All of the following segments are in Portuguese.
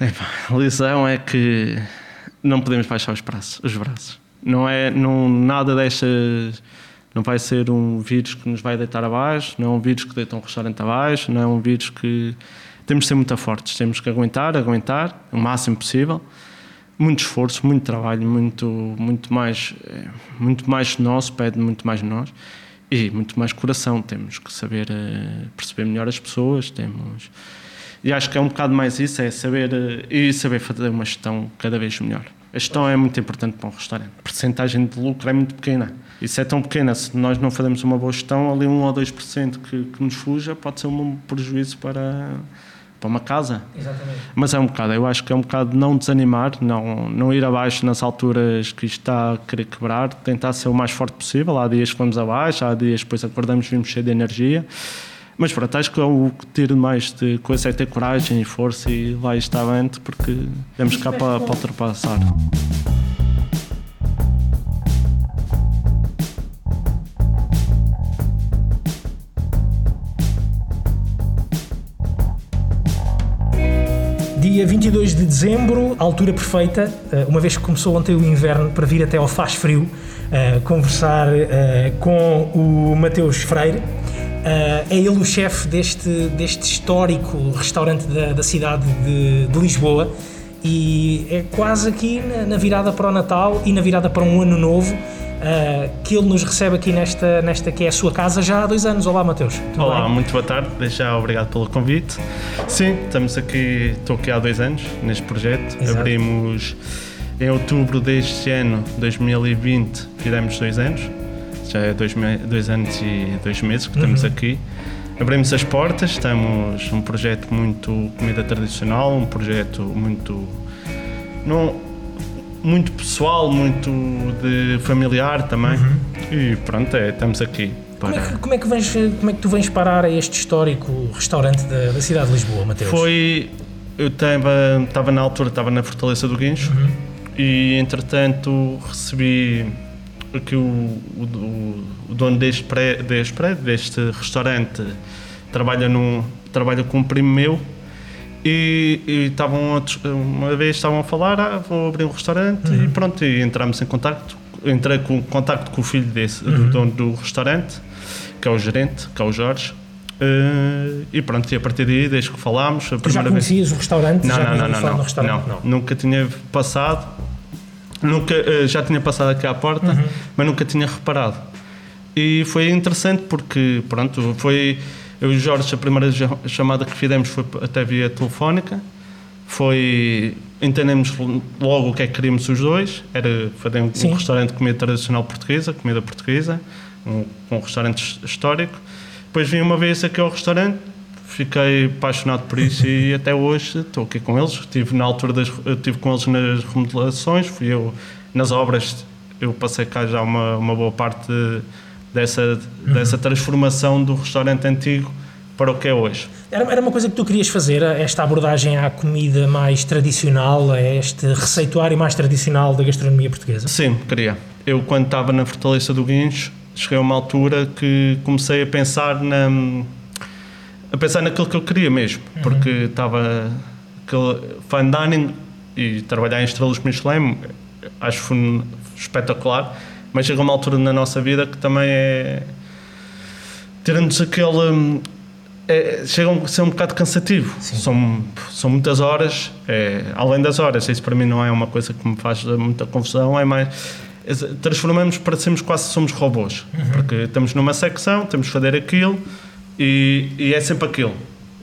A lição é que não podemos baixar os braços. Os braços. Não é não, nada destas. Não vai ser um vírus que nos vai deitar abaixo, não é um vírus que deita um restaurante abaixo, não é um vírus que. Temos de ser muito fortes, temos que aguentar, aguentar o máximo possível. Muito esforço, muito trabalho, muito, muito, mais, eh, muito mais nosso, pede muito mais de nós e muito mais coração. Temos que saber uh, perceber melhor as pessoas, temos. E acho que é um bocado mais isso, é saber uh, e saber fazer uma gestão cada vez melhor. A gestão é muito importante para um restaurante. A percentagem de lucro é muito pequena. Isso é tão pequena, se nós não fazemos uma boa gestão, ali 1 ou 2% que, que nos fuja pode ser um prejuízo para, para uma casa. Exatamente. Mas é um bocado, eu acho que é um bocado não desanimar, não, não ir abaixo nas alturas que isto está a querer quebrar, tentar ser o mais forte possível. Há dias que vamos abaixo, há dias que depois acordamos e vimos cheio de energia. Mas pronto, acho que é o que tiro mais de coisa é ter coragem e força e lá está avante, porque temos cá para, para ultrapassar. Dia 22 de dezembro, altura perfeita, eh, uma vez que começou ontem o inverno, para vir até ao Faz Frio, uh, conversar uh, com o Mateus Freire. Uh, é ele o chefe deste, deste histórico restaurante da, da cidade de, de, Lisboa e é quase aqui na, na, virada para o Natal e na virada para um ano novo uh, que ele nos recebe aqui nesta, nesta que é a sua casa já há dois anos. Olá, Mateus. Olá, bem? muito boa tarde. Já obrigado pelo convite. Sim, estamos aqui, estou aqui há dois anos neste projeto. Exato. Abrimos em outubro deste ano, 2020, fizemos dois anos já é dois, dois anos e dois meses que estamos uhum. aqui. Abrimos as portas, estamos um projeto muito comida tradicional, um projeto muito não, muito pessoal, muito de familiar também. Uhum. E pronto, é, estamos aqui. Para... Como, é que, como, é que vens, como é que tu vens parar a este histórico restaurante da, da cidade de Lisboa, Mateus? Foi. Eu estava, na altura, estava na Fortaleza do Guincho uhum. e entretanto recebi que o, o, o dono deste, pré, deste prédio, deste restaurante, trabalha, num, trabalha com um primo meu e, e estavam uma vez estavam a falar, ah, vou abrir um restaurante uhum. e pronto, e entramos em contato, entrei com contacto com o filho desse, uhum. do dono do restaurante, que é o gerente, que é o Jorge. Uh, e pronto, e a partir daí, desde que falámos. A tu já conhecias vez... o restaurante? Não, já não, não, não, não, não, não, Nunca tinha passado Nunca, eh, já tinha passado aqui à porta, uhum. mas nunca tinha reparado. E foi interessante porque, pronto, foi. Eu e o Jorge, a primeira chamada que fizemos foi até via telefónica. Foi. Entendemos logo o que é que queríamos os dois. Era fazer um, um restaurante de comida tradicional portuguesa, comida portuguesa, um, um restaurante histórico. Depois vim uma vez aqui ao restaurante, fiquei apaixonado por isso e até hoje estou aqui com eles. Estive na altura das, estive com eles nas remodelações, fui eu nas obras, eu passei cá já uma, uma boa parte dessa, uhum. dessa transformação do restaurante antigo para o que é hoje. Era, era uma coisa que tu querias fazer, esta abordagem à comida mais tradicional, a este receituário mais tradicional da gastronomia portuguesa? Sim, queria. Eu, quando estava na Fortaleza do Guincho, cheguei a uma altura que comecei a pensar na a pensar naquilo que eu queria mesmo, uhum. porque estava aquele fine dining e trabalhar em estrelas Michelin, acho espetacular, mas chega uma altura na nossa vida que também é tirando-nos aquele é, chega a ser um bocado cansativo. São, são muitas horas, é, além das horas, isso para mim não é uma coisa que me faz muita confusão, é mais. Transformamos para sermos quase somos robôs, uhum. porque estamos numa secção, temos que fazer aquilo, e, e é sempre aquilo.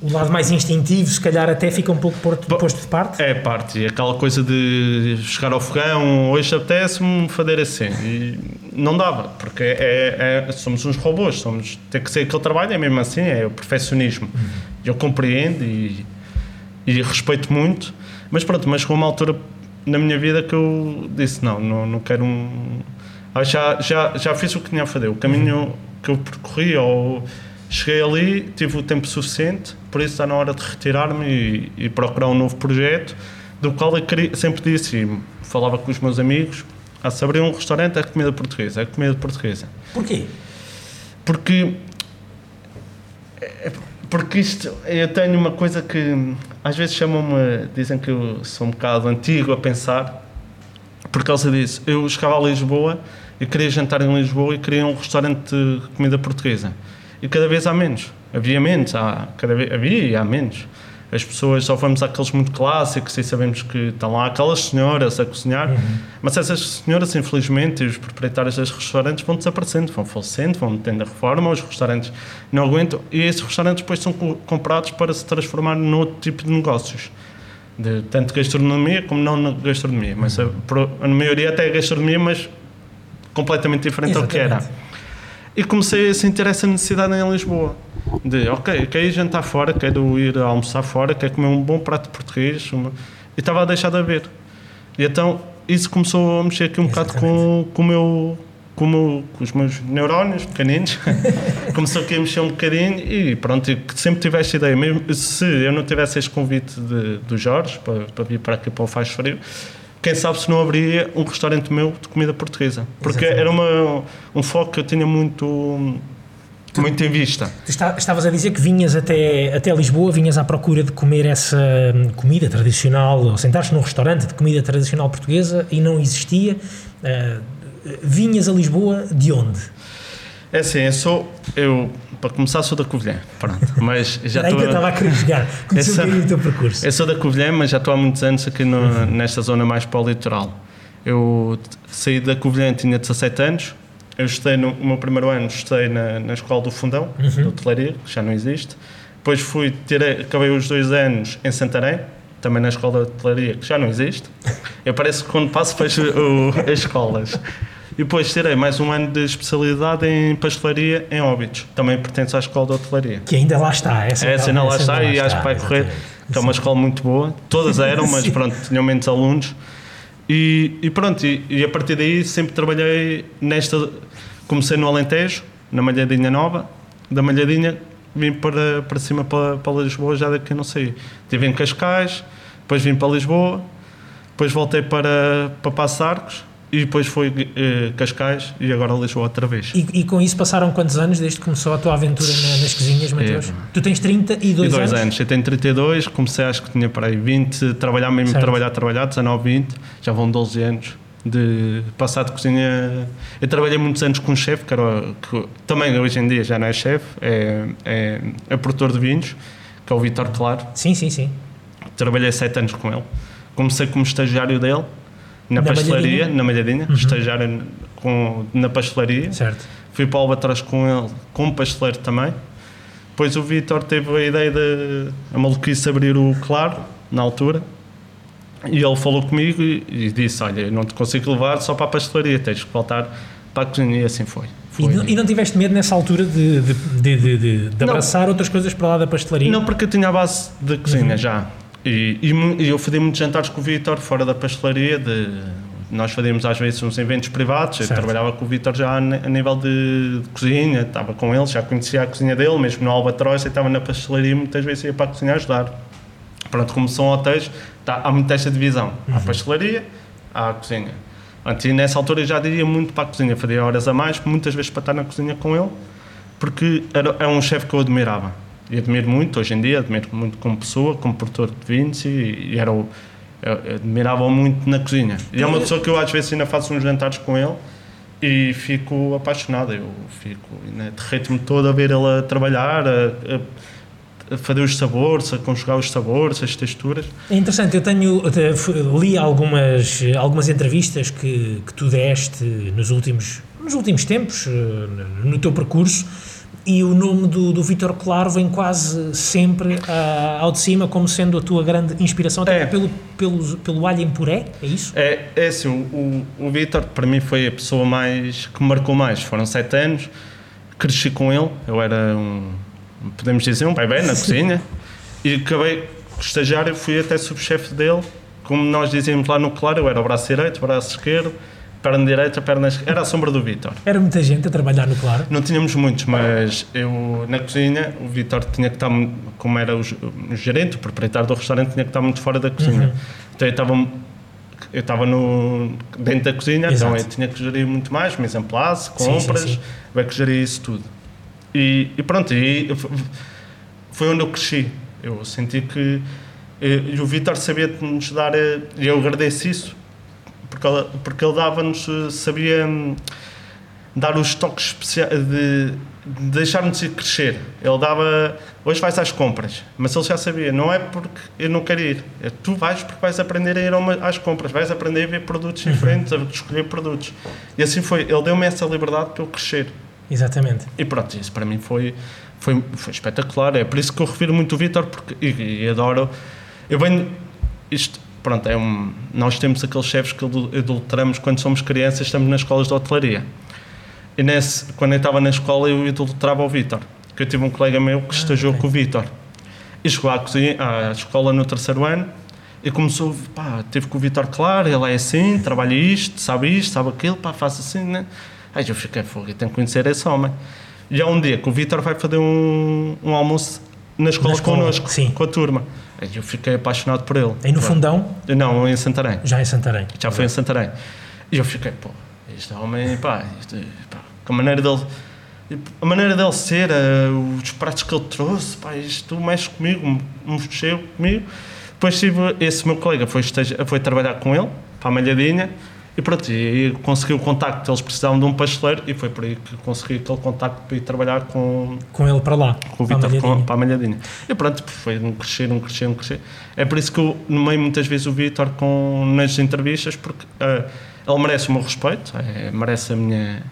O lado mais instintivo, se calhar até fica um pouco posto de parte? É parte, aquela coisa de chegar ao fogão, hoje apetece-me fazer assim. E não dava, porque é, é, somos uns robôs, somos, tem que ser aquele trabalho, é mesmo assim, é o perfeccionismo. Uhum. Eu compreendo e, e respeito muito, mas pronto, mas com uma altura na minha vida que eu disse: não, não, não quero um. Ah, já, já, já fiz o que tinha a fazer, o caminho uhum. que eu percorri, ou Cheguei ali, tive o tempo suficiente, por isso está na hora de retirar-me e, e, procurar um novo projeto, do qual eu queria, sempre disse, e falava com os meus amigos, a se abrir um restaurante é comida portuguesa, é comida portuguesa. Porquê? Porque é, Porque isto, eu tenho uma coisa que às vezes chamam-me, dizem que eu sou um bocado antigo a pensar, por causa disso. Eu chegava a Lisboa e queria jantar em Lisboa e queria um restaurante de comida portuguesa. E cada vez há menos. Havia menos, há, cada vez, havia e há menos. As pessoas só vamos àqueles muito clássicos e sabemos que estão lá aquelas senhoras a cozinhar, uhum. mas essas senhoras, infelizmente, e os proprietários dos restaurantes vão desaparecendo, vão falecendo, vão tendo a reforma, os restaurantes não aguentam e esses restaurantes depois são comprados para se transformar noutro tipo de negócios. De tanto gastronomia como não na gastronomia, mas a, a maioria até é gastronomia, mas completamente diferente Exatamente. do que era. E comecei a sentir essa necessidade em Lisboa. De, ok, quero ir jantar fora, quero ir almoçar fora, quero comer um bom prato português. Uma... E estava a deixar de haver. E então isso começou a mexer aqui um Exatamente. bocado com, com o meu como com os meus neurónios pequeninos, começou aqui a mexer um bocadinho e pronto, sempre tive esta ideia, mesmo se eu não tivesse este convite de, do Jorge para, para vir para aqui para o Faz Frio, quem sabe se não abriria um restaurante meu de comida portuguesa. Porque Exatamente. era uma, um foco que eu tinha muito muito em vista. Tu estavas a dizer que vinhas até, até Lisboa, vinhas à procura de comer essa hum, comida tradicional, ou sentaste num restaurante de comida tradicional portuguesa e não existia. Uh, vinhas a Lisboa de onde? É assim, eu sou. Eu, para começar, sou da Covilhã. Pronto. Mas já estou. Ainda estava a querer jogar. Conheci um o teu percurso. Eu sou da Covilhã, mas já estou há muitos anos aqui no, uhum. nesta zona mais para o litoral. Eu saí da Covilhã, tinha 17 anos. Eu estudei no, no meu primeiro ano, estudei na, na Escola do Fundão, uhum. de hotelaria, que já não existe. Depois fui, tirei, acabei os dois anos em Santarém, também na Escola de Hotelaria, que já não existe. Eu parece que quando passo fecho as escolas. E depois tirei mais um ano de especialidade em pastelaria em Óbidos. Também pertence à Escola de Hotelaria. Que ainda lá está. Essa, essa ainda lá está e acho que vai correr. Que é uma escola muito boa. Todas eram, mas pronto, tinham menos alunos. E, e pronto, e, e, a partir daí sempre trabalhei nesta. Comecei no Alentejo, na Malhadinha Nova. Da Malhadinha vim para, para cima, para, para Lisboa, já daqui não sei. Estive em Cascais, depois vim para Lisboa, depois voltei para, para Passos Arcos e depois foi eh, Cascais e agora Lisboa outra vez. E, e, com isso passaram quantos anos desde que começou a tua aventura na, nas cozinhas, Mateus? É. Tu tens 32 e dois anos? anos? Eu tenho 32, comecei acho que tinha para aí 20, trabalhar mesmo, certo. trabalhar, trabalhar, 19, 20, já vão 12 anos de passar de cozinha. Eu trabalhei muitos anos com um chefe, que, era, que também hoje em dia já não é chefe, é, é, é produtor de vinhos, que é o Vitor Claro. Sim, sim, sim. Trabalhei 7 anos com ele. Comecei como estagiário dele na, na pastelaria, malhadinha? na Malhadinha, uhum. estagiário com, na pastelaria. Certo. Fui para o Albatroz com ele, como pasteleiro também. Depois o Vitor teve a ideia de a maluquice abrir o Claro, na altura. E ele falou comigo e, e disse: Olha, não te consigo levar só para a pastelaria, tens que voltar para a cozinha. E assim foi. foi. E, não, e, não, tiveste medo nessa altura de, de, de, de, de abraçar outras coisas para lá da pastelaria? Não, porque eu tinha a base da cozinha uhum. já. E, e, eu fazia muitos jantares com o Vitor fora da pastelaria. De, nós fazíamos às vezes uns eventos privados. Certo. Eu trabalhava com o Vitor já a nível de, de, cozinha, estava com ele, já conhecia a cozinha dele, mesmo no Albatroz. Eu estava na pastelaria muitas vezes ia para a cozinha ajudar. Pronto, como são hotéis, tá, há muito esta divisão: uhum. há a pastelaria, há a cozinha. Antes, e nessa altura eu já diria muito para a cozinha, fazia horas a mais, muitas vezes para estar na cozinha com ele, porque era, é um chefe que eu admirava e admiro muito hoje em dia, admiro muito como pessoa, como produtor de vinhos e, e era o, admirava-o muito na cozinha. E é uma pessoa que eu às vezes ainda faço uns jantares com ele e fico apaixonado. Eu fico, né, derreto-me todo a ver ele a trabalhar, a, a, fazer os sabores, a conjugar os sabores, as texturas. É interessante, eu tenho li algumas, algumas entrevistas que, que tu deste nos últimos, nos últimos tempos, eh, no teu percurso e o nome do, do Vitor Claro vem quase sempre uh, ao de cima como sendo a tua grande inspiração, até é. pelo, pelo, pelo alho em puré, é isso? É, é assim, o, o Vitor para mim foi a pessoa mais que me marcou mais. Foram sete anos, cresci com ele, eu era um, podemos dizer, um bebê na cozinha, e acabei, estagiário, fui até subchefe dele, como nós dizíamos lá no Claro, eu era o braço direito, o braço esquerdo, perna direita, perna esquerda. Era a sombra do Vitor. Era muita gente a trabalhar no Claro? Não tínhamos muitos, mas eu na cozinha, o Vitor tinha que estar, como era o, gerente, o proprietário do restaurante, tinha que estar muito fora da cozinha. Uhum. Então eu estava eu estava no, dentro da cozinha, Exato. então eu tinha que gerir muito mais, mise en place, compras, sim, sim, sim. que gerir isso tudo. E, e pronto, e foi onde eu cresci. Eu senti que eh, e o Vitor sabia nos dar, eh, e eu agradeço isso, porque ele, porque ele dava-nos, eh, sabia hum, dar os toques especiais de, de deixar-nos ir crescer. Ele dava, hoje vais às compras, mas ele já sabia, não é porque eu não quero ir, é tu vais porque vais aprender a ir uma- às compras, vais aprender a ver produtos diferentes, a escolher produtos. E assim foi, ele deu-me essa liberdade para eu crescer. Exatamente. E pronto, isso para mim foi, foi, foi espetacular. É por isso que eu refiro muito o Vitor porque, e, e adoro. Eu venho. Isto, pronto, é um, nós temos aqueles chefes que idolatramos quando somos crianças, estamos nas escolas de hotelaria. E nesse, quando eu estava na escola, eu idolatrava o Vitor. Que eu tive um colega meu que estagiou ok. com o Vitor. E chegou à, cozinha, à escola no terceiro ano e começou, pá, teve com o Vitor claro, ele é assim, trabalha isto, sabe isto, sabe aquilo, pá, faz assim, né? Aí eu fiquei, fogo, eu tenho que conhecer esse homem. E há um dia que o Vitor vai fazer um, um almoço na escola, Na escola, connosco, sim. com a turma. Eu fiquei apaixonado por ele. Aí no Pá. fundão, Não, em Santarém. já em Santarém. Já foi em Santarém. E eu fiquei, pô, este homem, pá, isto, pá a maneira dele. A maneira dele ser, eh, os pratos que ele trouxe, pá, isto mexe comigo, mexeu comigo. Depois tive, esse meu colega foi, estagi- foi trabalhar com ele, para a Malhadinha, e pronto, e consegui o contacto, eles precisavam de um pasteleiro, e foi por aí que consegui aquele contacto para ir trabalhar com, Com ele para lá. com o para a Vitor com- para a Malhadinha. E pronto, foi um crescer, um crescer, um crescer. É por isso que eu nomeio muitas vezes o Vitor com, nas entrevistas, porque ah, ele merece o meu respeito, é, merece a minha.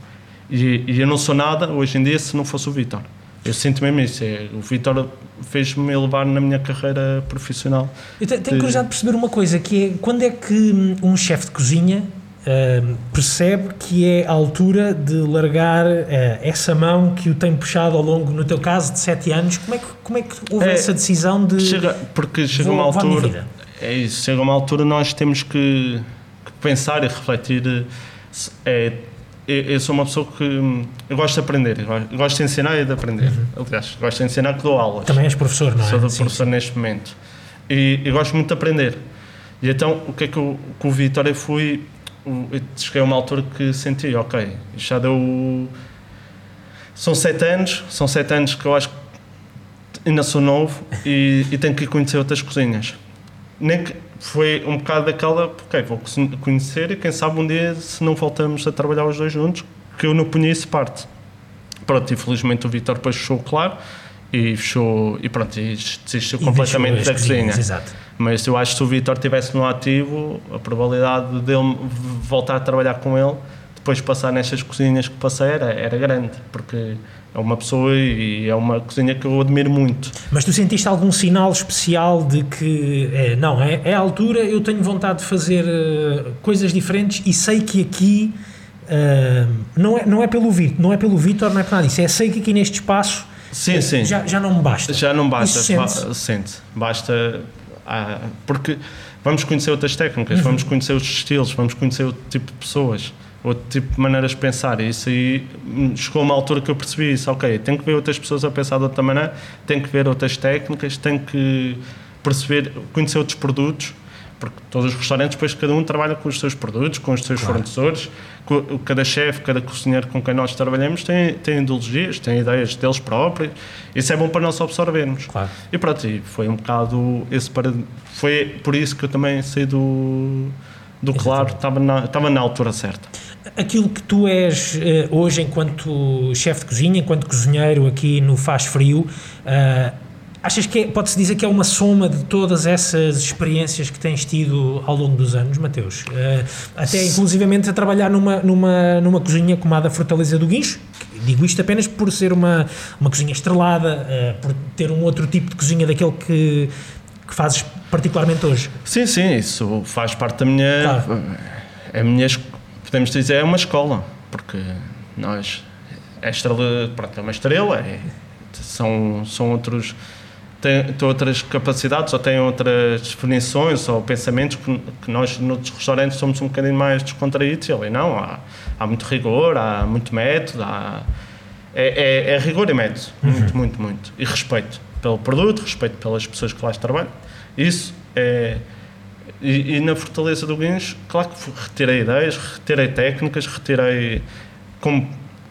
E, e eu não sou nada hoje em dia se não fosse o Vitor. Eu sinto mesmo isso. É, o Vitor fez-me elevar na minha carreira profissional. Eu te- tenho de- curiosidade de perceber uma coisa, que é quando é que hum, um chefe de cozinha percebe que é a altura de largar eh, essa mão que o tem puxado ao longo, no teu caso, de 7 anos, como é que, como é que houve É, essa decisão de Chega, porque chega vou- uma altura. É isso, chega uma altura nós temos que, que pensar e refletir. eh, É, eu, sou uma pessoa que hum, eu gosto de aprender, eu gosto- de ensinar e de aprender. Aliás, gosto de ensinar que dou aulas. Também és professor, não é? Sou Sim, professor neste momento. E eu gosto muito de aprender. E então, o que é que eu, com o Vitória fui. Cheguei a uma altura que senti, ok, já deu. São sete anos, são sete anos que eu acho que ainda sou novo e, e tenho que conhecer outras cozinhas. Nem que foi um bocado daquela, ok, vou conhecer e quem sabe um dia se não voltamos a trabalhar os dois juntos, que eu não punha isso parte. Pronto, infelizmente o Vitor depois fechou, claro, e fechou, e pronto, e desistiu completamente da cozinha. Exato. Mas eu acho que se o Vitor estivesse no ativo, a probabilidade dele voltar a trabalhar com ele, depois de passar nestas cozinhas que passei, era, era grande, porque é uma pessoa e é uma cozinha que eu admiro muito. Mas tu sentiste algum sinal especial de que, é, não, é, é a altura, eu tenho vontade de fazer eh, coisas diferentes e sei que aqui eh, não, é, não é pelo Vitor, não é pelo Vitor, não é por nada disso, é sei que aqui neste espaço Sim, sim. Já, já não me basta. Já não basta, sente-se. ba- sente. Basta. Ah, porque vamos conhecer outras técnicas, Uhum. vamos conhecer outros estilos, vamos conhecer outro tipo de pessoas, outro tipo de maneiras de pensar. E isso aí hum, chegou a uma altura que eu percebi isso. Ok, tenho que ver outras pessoas a pensar de outra maneira, tenho que ver outras técnicas, tenho que perceber, conhecer outros produtos. Porque todos os restaurantes, depois cada um trabalha com os seus produtos, com os seus Claro. fornecedores, cada chefe, cada cozinheiro com quem nós trabalhamos tem, tem ideologias, tem ideias deles próprios. Isso é bom para nós absorvermos. Claro. E pronto, e foi um bocado esse para Foi por isso que eu também saí do, do Claro, estava na, estava na altura certa. Aquilo que tu és eh, hoje enquanto chefe de cozinha, enquanto cozinheiro aqui no Faz Frio, eh, achas que é- pode-se dizer que é uma soma de todas essas experiências que tens tido ao longo dos anos, Mateus? Eh, até inclusivamente a trabalhar numa, numa, numa cozinha como a da Fortaleza do Guincho, digo isto apenas por ser uma, uma cozinha estrelada, eh, por ter um outro tipo de cozinha daquele que, que fazes particularmente hoje. Sim, sim, isso faz parte da minha. Claro. A minha. Podemos dizer, é uma escola, porque nós. É estrela. Pronto, é uma estrela, é- são, são outros. Têm, têm outras capacidades ou têm outras definições ou pensamentos que, que nós, noutros restaurantes, somos um bocadinho mais descontraídos. E ali não, há, há muito rigor, há muito método, há, é, é, é rigor e método, muito, muito, muito. E respeito pelo produto, respeito pelas pessoas que lá trabalham. Isso é. E, e na Fortaleza do Guincho, claro que retirei ideias, retirei técnicas, retirei. Como,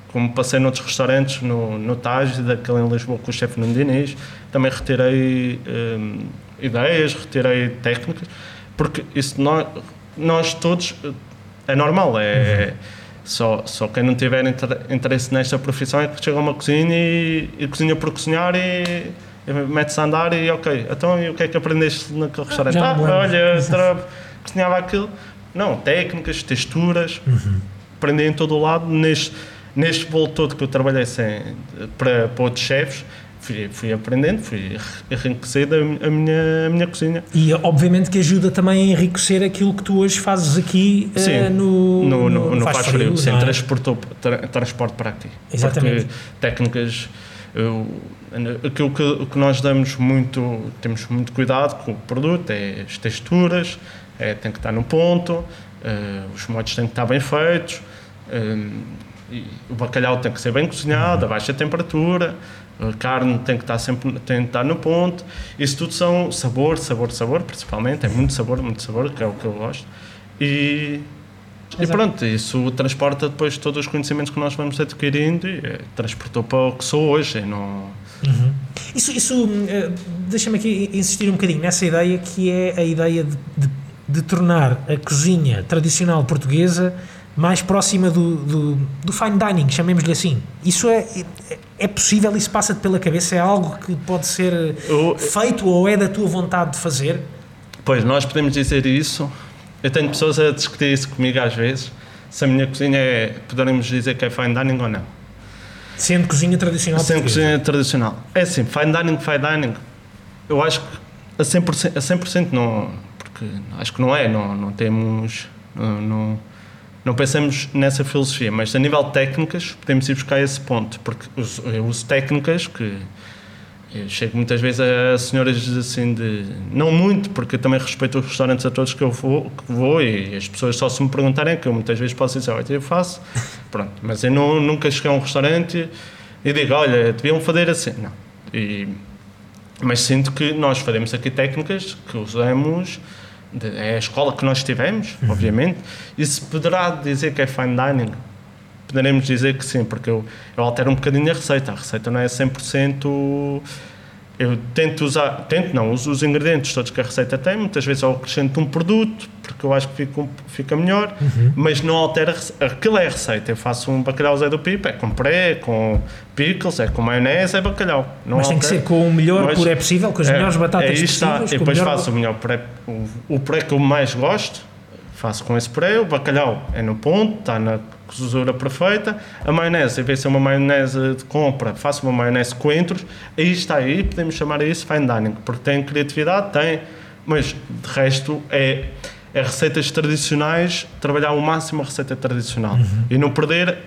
como passei noutros restaurantes, no, no Taj, daquele em Lisboa com o chefe Nuno Diniz, também retirei hum, ideias, retirei técnicas, porque isso nós, nós todos é normal, é só, só quem não tiver interesse nesta profissão é que chega a uma cozinha e, e cozinha por cozinhar e, e mete-se a andar e ok, então e o que é que aprendeste naquele restaurante? Ah, olha, cozinhava aquilo. Não, técnicas, texturas, uhum. aprendi em todo o lado. Neste, neste bolo todo que eu trabalhei sem, para, para outros chefes, fui, fui aprendendo, fui enriquecendo a, a, minha, a minha cozinha. E obviamente que ajuda também a enriquecer aquilo que tu hoje fazes aqui Sim, uh, no, no, no, no, no Faz Frio. frio sim, é? transportou, tra, transporte para aqui. Exatamente. Porque técnicas. Eu, aquilo que, que nós damos muito, temos muito cuidado com o produto, é as texturas, é, tem que estar no ponto, uh, os modos têm que estar bem feitos, uh, o bacalhau tem que ser bem cozinhado, a baixa temperatura, a carne tem que estar sempre tem que estar no ponto. Isso tudo são sabor, sabor, sabor, principalmente. É muito sabor, muito sabor, que é o que eu gosto. E, e pronto, isso transporta depois todos os conhecimentos que nós vamos adquirindo e é, transportou para o que sou hoje. Não... Uhum. Isso, isso uh, deixa-me aqui insistir um bocadinho nessa ideia que é a ideia de, de de tornar a cozinha tradicional portuguesa mais próxima do, do, do fine dining, chamemos-lhe assim. Isso é, é, é possível? Isso passa-te pela cabeça? É algo que pode ser Eu, feito ou é da tua vontade de fazer? Pois, nós podemos dizer isso. Eu tenho pessoas a discutir isso comigo às vezes. Se a minha cozinha é, poderemos dizer que é fine dining ou não. Sendo cozinha tradicional Sendo cozinha tradicional. É assim, fine dining, fine dining, eu acho que a 100%, a 100% não acho que não é, não, não temos. Não, não, não pensamos nessa filosofia, mas a nível de técnicas podemos ir buscar esse ponto, porque eu uso técnicas que eu chego muitas vezes a senhoras assim de. Não muito, porque eu também respeito os restaurantes a todos que eu vou, que vou e as pessoas só se me perguntarem, que eu muitas vezes posso dizer, olha, eu faço, pronto, mas eu não, nunca cheguei a um restaurante e digo, olha, deviam fazer assim. Não. E, mas sinto que nós fazemos aqui técnicas que usamos é a escola que nós tivemos, uhum. obviamente, e se poderá dizer que é fine dining, poderemos dizer que sim, porque eu, eu altero um bocadinho a receita. A receita não é 100% eu tento usar, tento não, uso os ingredientes todos que a receita tem, muitas vezes eu acrescento um produto, porque eu acho que fica, fica melhor, uhum. mas não altera, aquilo é a receita, eu faço um bacalhau Zé do Pipo, é com pré, com pickles, é com maionese, é bacalhau. Não mas tem que ser com o melhor mas, puré possível, com as é, melhores batatas é possíveis. E depois faço o melhor puré, o, o puré que eu mais gosto, faço com esse o bacalhau é no ponto, está na cozedura perfeita, a maionese, em vez de ser uma maionese de compra, faço uma maionese coentros, aí está aí, podemos chamar isso fine dining, porque tem criatividade, tem, mas de resto é, é receitas tradicionais, trabalhar ao máximo a receita tradicional uhum. e não perder,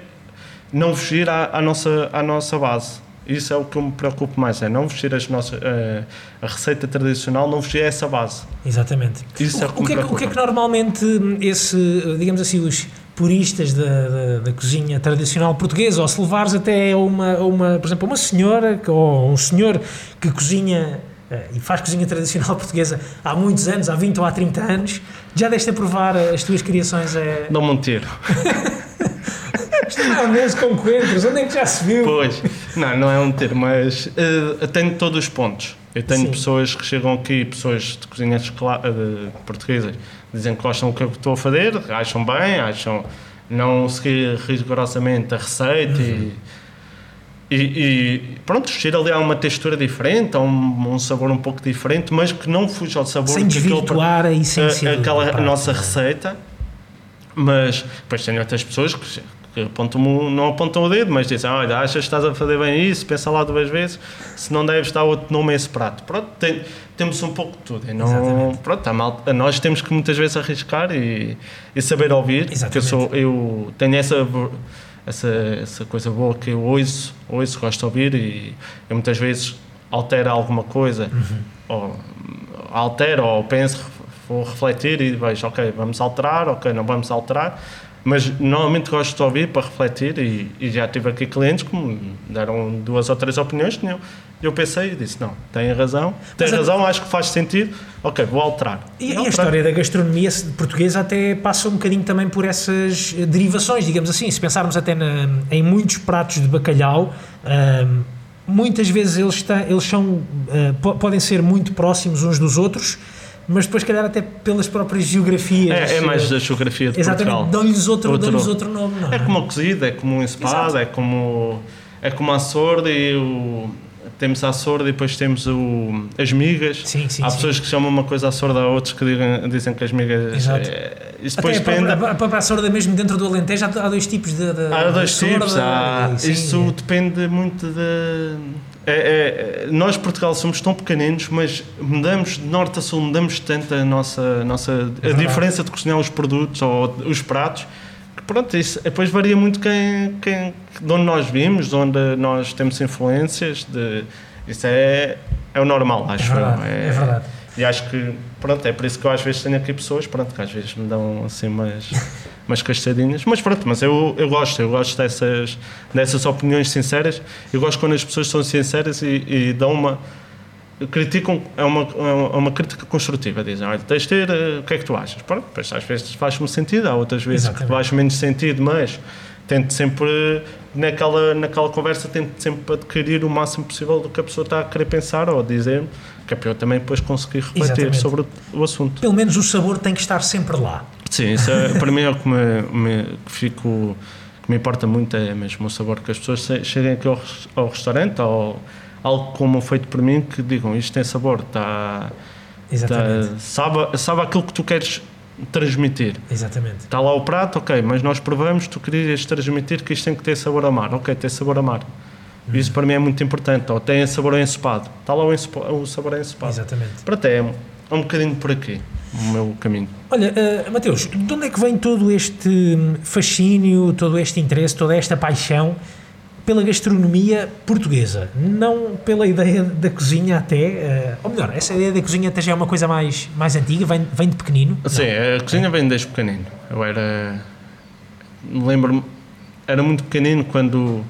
não fugir à, à, nossa, à nossa base. Isso é o que eu me preocupo mais, é não vestir as nossas, uh, a receita tradicional, não vestir essa base. Exatamente. Isso o, é o, que é, o que é que normalmente esse, digamos assim, os puristas da, da, da, cozinha tradicional portuguesa, ou se levares até uma, uma, por exemplo, uma senhora ou um senhor que cozinha uh, e faz cozinha tradicional portuguesa há muitos anos, há 20 ou há 30 anos, já deste a provar as tuas criações? É... Não me tiro. Isto não é mesmo com coentros, onde é que já se viu? Pois, não, não é um termo, mas uh, tenho todos os pontos. Eu tenho Sim. pessoas que chegam aqui, pessoas de cozinhas uh, portuguesas, dizem que gostam do que eu estou a fazer, acham bem, acham não seguir rigorosamente a receita uhum. e, e, e, pronto, vestir ali há uma textura diferente, há um, um, sabor um pouco diferente, mas que não fuja ao sabor sem desvirtuar a essência a, aquela nossa receita. Mas depois tem outras pessoas que apontam não apontam o dedo, mas dizem, olha, achas que estás a fazer bem isso, pensa lá duas vezes, se não deves dar outro nome a esse prato. Pronto, tem, temos um pouco de tudo. não, pronto, mal, nós temos que muitas vezes arriscar e, e saber ouvir, porque eu, sou, eu tenho essa, essa, essa coisa boa que eu ouço, ouço, gosto de ouvir e eu muitas vezes altero alguma coisa, uhum. ou altero ou penso, vou refletir e vejo, ok, vamos alterar, ok, não vamos alterar, mas normalmente gosto de ouvir para refletir e, e já tive aqui clientes que me deram duas ou três opiniões, tinham, Eu pensei e disse: não, tem razão, tem razão, acho que faz sentido, ok, vou alterar. E, e a história da gastronomia portuguesa até passa um bocadinho também por essas eh, derivações, digamos assim. Se pensarmos até na, em muitos pratos de bacalhau. Um, muitas vezes eles, está, eles são, uh, podem ser muito próximos uns dos outros, mas depois, calhar, até pelas próprias geografias. É, é mais da geografia de Exatamente, dão-lhes outro, outro, dão outro nome. Não é? é como o cozido, é como um espada, é como, é como a sorda e o temos a sorda e depois temos o, as migas. Sim, sim, Há sim. pessoas que chamam uma coisa à sorda, há outros que digam, dizem que as migas. Exato. É, isso depois Até depende. A, própria sorda, mesmo dentro do Alentejo, há dois tipos de. de há dois tipos, há, sim, isso é. depende muito de. É, é, nós, Portugal, somos tão pequeninos, mas mudamos de norte a sul, mudamos tanto a nossa. nossa a diferença de cozinhar os produtos ou os pratos pronto, isso depois varia muito quem, quem, de onde nós vimos, de onde nós temos influências. De, isso é, é o normal, acho é verdade, é, é verdade. E acho que, pronto, é por isso que eu às vezes tenho aqui pessoas, pronto, que às vezes me dão assim umas, umas castadinhas. Mas pronto, mas eu, eu gosto, eu gosto dessas, dessas opiniões sinceras. Eu gosto quando as pessoas são sinceras e, e dão uma criticam, é uma, é uma crítica construtiva, dizem, olha, tens de ter, eh, o que é que tu achas? Pronto, depois às vezes faz-me sentido, há outras vezes Exatamente. que faz menos sentido, mas tento sempre, naquela, naquela conversa, tento sempre adquirir o máximo possível do que a pessoa está a querer pensar ou dizer, que é para eu também depois conseguir refletir Exatamente. sobre o, assunto. Pelo menos o sabor tem que estar sempre lá. Sim, isso é, para mim é o que me, me que fico que me importa muito é mesmo o sabor que as pessoas cheguem aqui ao, ao restaurante ou algo como feito por mim que digam isto tem sabor, está. Exatamente. Tá, sabe, sabe aquilo que tu queres transmitir. Exatamente. Está lá o prato, ok, mas nós provamos, tu querias transmitir que isto tem que ter sabor a mar. Ok, tem sabor a mar. Hum. Isso para mim é muito importante. Ou tem sabor a ensopado. Está lá o, o sabor a ensopado. Exatamente. Para até é um, é um bocadinho por aqui o meu caminho. Olha, uh, Mateus, de onde é que vem todo este fascínio, todo este interesse, toda esta paixão pela gastronomia portuguesa, não pela ideia da cozinha até, uh, ou melhor, essa ideia da cozinha até já é uma coisa mais, mais antiga, vem, vem de pequenino? Sim, não. a cozinha vem desde pequenino. Eu era, lembro-me, era muito pequenino quando,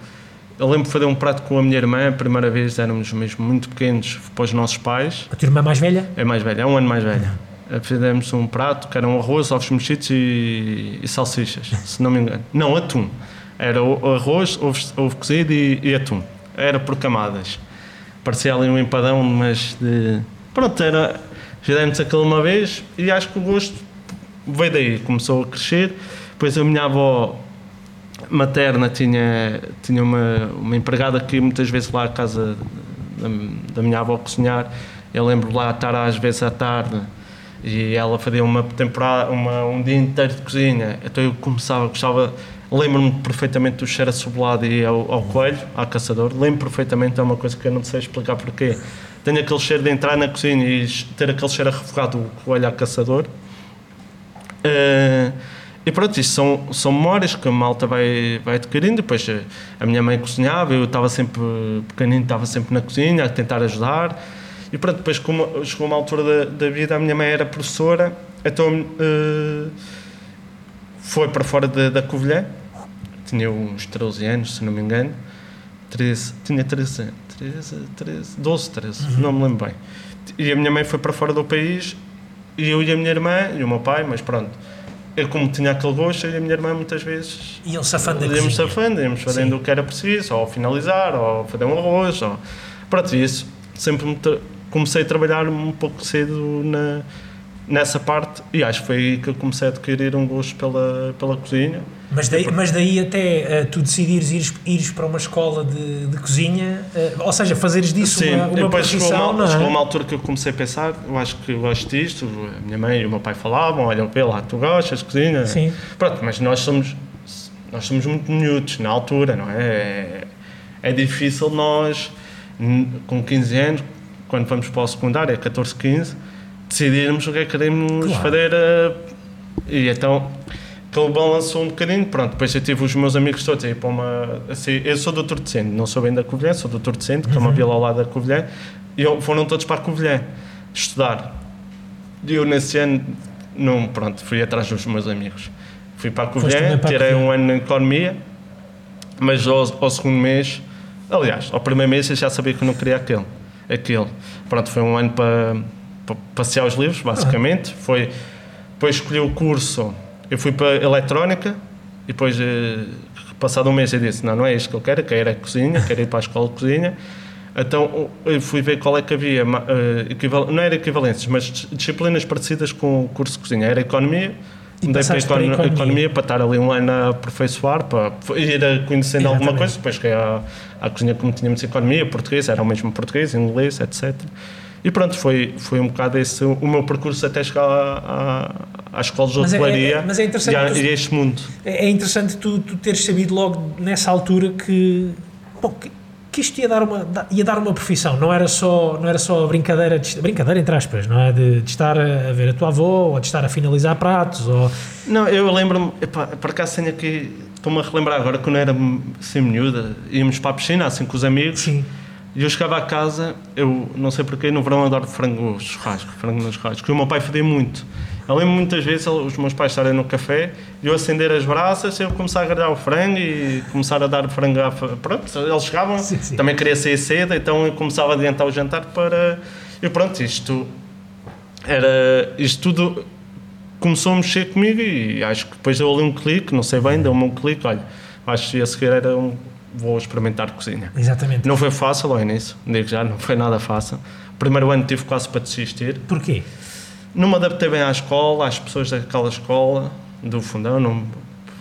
eu lembro de fazer um prato com a minha irmã, a primeira vez éramos mesmo muito pequenos para os nossos pais. A tua irmã mais velha? É mais velha, é um ano mais velha. Uhum. Fizemos um prato que era um arroz, ovos mexidos e, e salsichas, se não me engano. Não, atum. Era arroz, ovo, ovo cozido e, e, atum. Era por camadas. Parecia ali um empadão, mas de. Pronto, era. Fizemos aquilo uma vez e acho que o gosto veio daí. Começou a crescer. Depois a minha avó materna tinha, tinha uma, uma empregada que muitas vezes lá à casa da, da minha avó cozinhar. Eu lembro lá estar às vezes à tarde e ela fazia uma temporada, uma, um dia inteiro de cozinha. Então eu começava, gostava Lembro-me perfeitamente do cheiro a e ao, ao coelho, ao caçador. Lembro perfeitamente, é uma coisa que eu não sei explicar porquê. Tenho aquele cheiro de entrar na cozinha e ter aquele cheiro a refogado do coelho ao caçador. Uh, e pronto, isto são, são memórias que a malta vai, vai adquirindo. Depois eh, a minha mãe cozinhava, eu estava sempre pequenino, estava sempre na cozinha a tentar ajudar. E pronto, depois como chegou uma altura da, da vida, a minha mãe era professora, então uh, foi para fora da Covilhã, tinha uns 13 anos, se não me engano, 13, tinha 13, 13, 13 12, 13, uhum. não me lembro bem. E a minha mãe foi para fora do país, e eu e a minha irmã, e o meu pai, mas pronto, eu como tinha aquele gosto, eu e a minha irmã muitas vezes iam safando íamos safando, íamos fazendo o que era preciso, ou finalizar, ou fazer um arroz, ou... pronto, isso sempre comecei a trabalhar um pouco cedo na nessa parte e acho que foi aí que eu comecei a adquirir um gosto pela, pela cozinha. Mas daí, mas daí até uh, tu decidires ires, ires para uma escola de, de cozinha, uh, ou seja, fazeres disso Sim, uma, uma depois profissão, chegou uma, é? chegou uma altura que eu comecei a pensar, eu acho que gosto disto, a minha mãe e o meu pai falavam, olha, vê lá, tu gostas de cozinha? Sim. Pronto, mas nós somos, nós somos muito miúdos na altura, não é? É, é difícil nós, com 15 anos, quando vamos para o secundário, é 14, 15, decidirmos o que é que queremos claro. fazer. Uh, e então aquele balançou um bocadinho. Pronto, depois eu tive os meus amigos todos aí para uma. Assim, eu sou doutor de centro, não sou bem da Covilhã, sou doutor de centro, que uhum. é uma uhum. vila ao lado da Covilhã, e foram todos para a Covilhã estudar. E eu nesse ano, não, pronto, fui atrás dos meus amigos. Fui para a Covilhã, tirei um ano na economia, mas ao, ao segundo mês Aliás, ao primeiro mês eu já sabia que eu não queria aquele. aquele. Pronto, foi um ano para, para passear os livros, basicamente. Foi, depois escolhi o curso, eu fui para eletrónica e depois, eh, passado um mês, eu disse: Não, não é isto que eu quero, quero é cozinha, quero ir para a escola de cozinha. Então eu fui ver qual é que havia, eh, não era equivalências, mas dis- disciplinas parecidas com o curso de cozinha. Era economia, E mudei para, passaste para econo- economia. economia para estar ali um ano a aperfeiçoar, para ir a conhecendo alguma Exatamente. coisa. Depois que à, à cozinha, como tínhamos economia, português, era o mesmo português, inglês, etc. E pronto, foi, foi um bocado esse o meu percurso até chegar à, à, à escola de é- hotelaria é- é interessante e, a, e a este mundo. É é interessante tu, tu teres sabido logo nessa altura que, bom, que, que isto ia dar, uma, ia dar uma profissão, não era só, não era só brincadeira, de, brincadeira entre aspas, não é? De, de estar a ver a tua avó, ou de estar a finalizar pratos, ou... Não, eu lembro-me, por acaso tenho aqui, estou-me a relembrar agora quando era assim miúda, íamos para a piscina assim com os amigos Sim, e eu chegava a casa, eu não sei porquê, no verão adoro frango churrasco, frango no churrasco, e o meu pai fazia muito. Eu lembro muitas vezes os meus pais estarem no café e eu acender as braças, eu começar a grelhar o frango e começar a dar frango à... Pronto, eles chegavam, Sim, sim. também queria sair cedo, então eu começava a adiantar o jantar para... E pronto, isto era... Isto tudo começou a mexer comigo e acho que depois deu ali um clique, não sei bem, deu-me um clique, olha, acho que a seguir era um... Vou experimentar cozinha. exatamente. Não foi fácil ao início, digo já, não foi nada fácil. Primeiro ano tive quase para desistir. Porquê? Não me adaptei bem à escola, às pessoas daquela escola, do fundão, não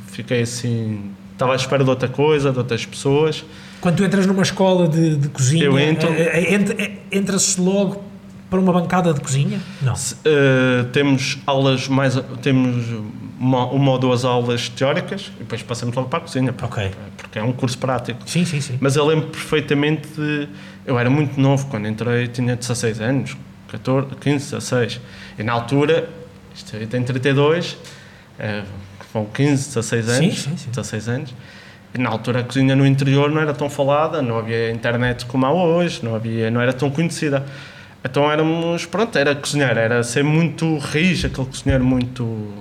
fiquei assim. Estava à espera de outra coisa, de outras pessoas. Quando tu entras numa escola de, de cozinha, Eu entro- eh, eh, eh, entra-se logo para uma bancada de cozinha? Não. Se- eh, temos aulas mais. Temos uma, uma ou duas aulas teóricas e depois passamos logo para a cozinha, porque, Ok. porque é um curso prático. Sim, sim, sim. Mas eu lembro perfeitamente de. Eu era muito novo quando entrei, tinha 16 anos, 14, 15, 16. E na altura, isto eu tenho 32, eh, com 15, 16 Sim, anos. sim, sim. 16 anos. E na altura a cozinha no interior não era tão falada, não havia internet como há hoje, não, havia, não era tão conhecida. Então éramos, pronto, era cozinhar, era ser muito raiz, aquele cozinheiro muito,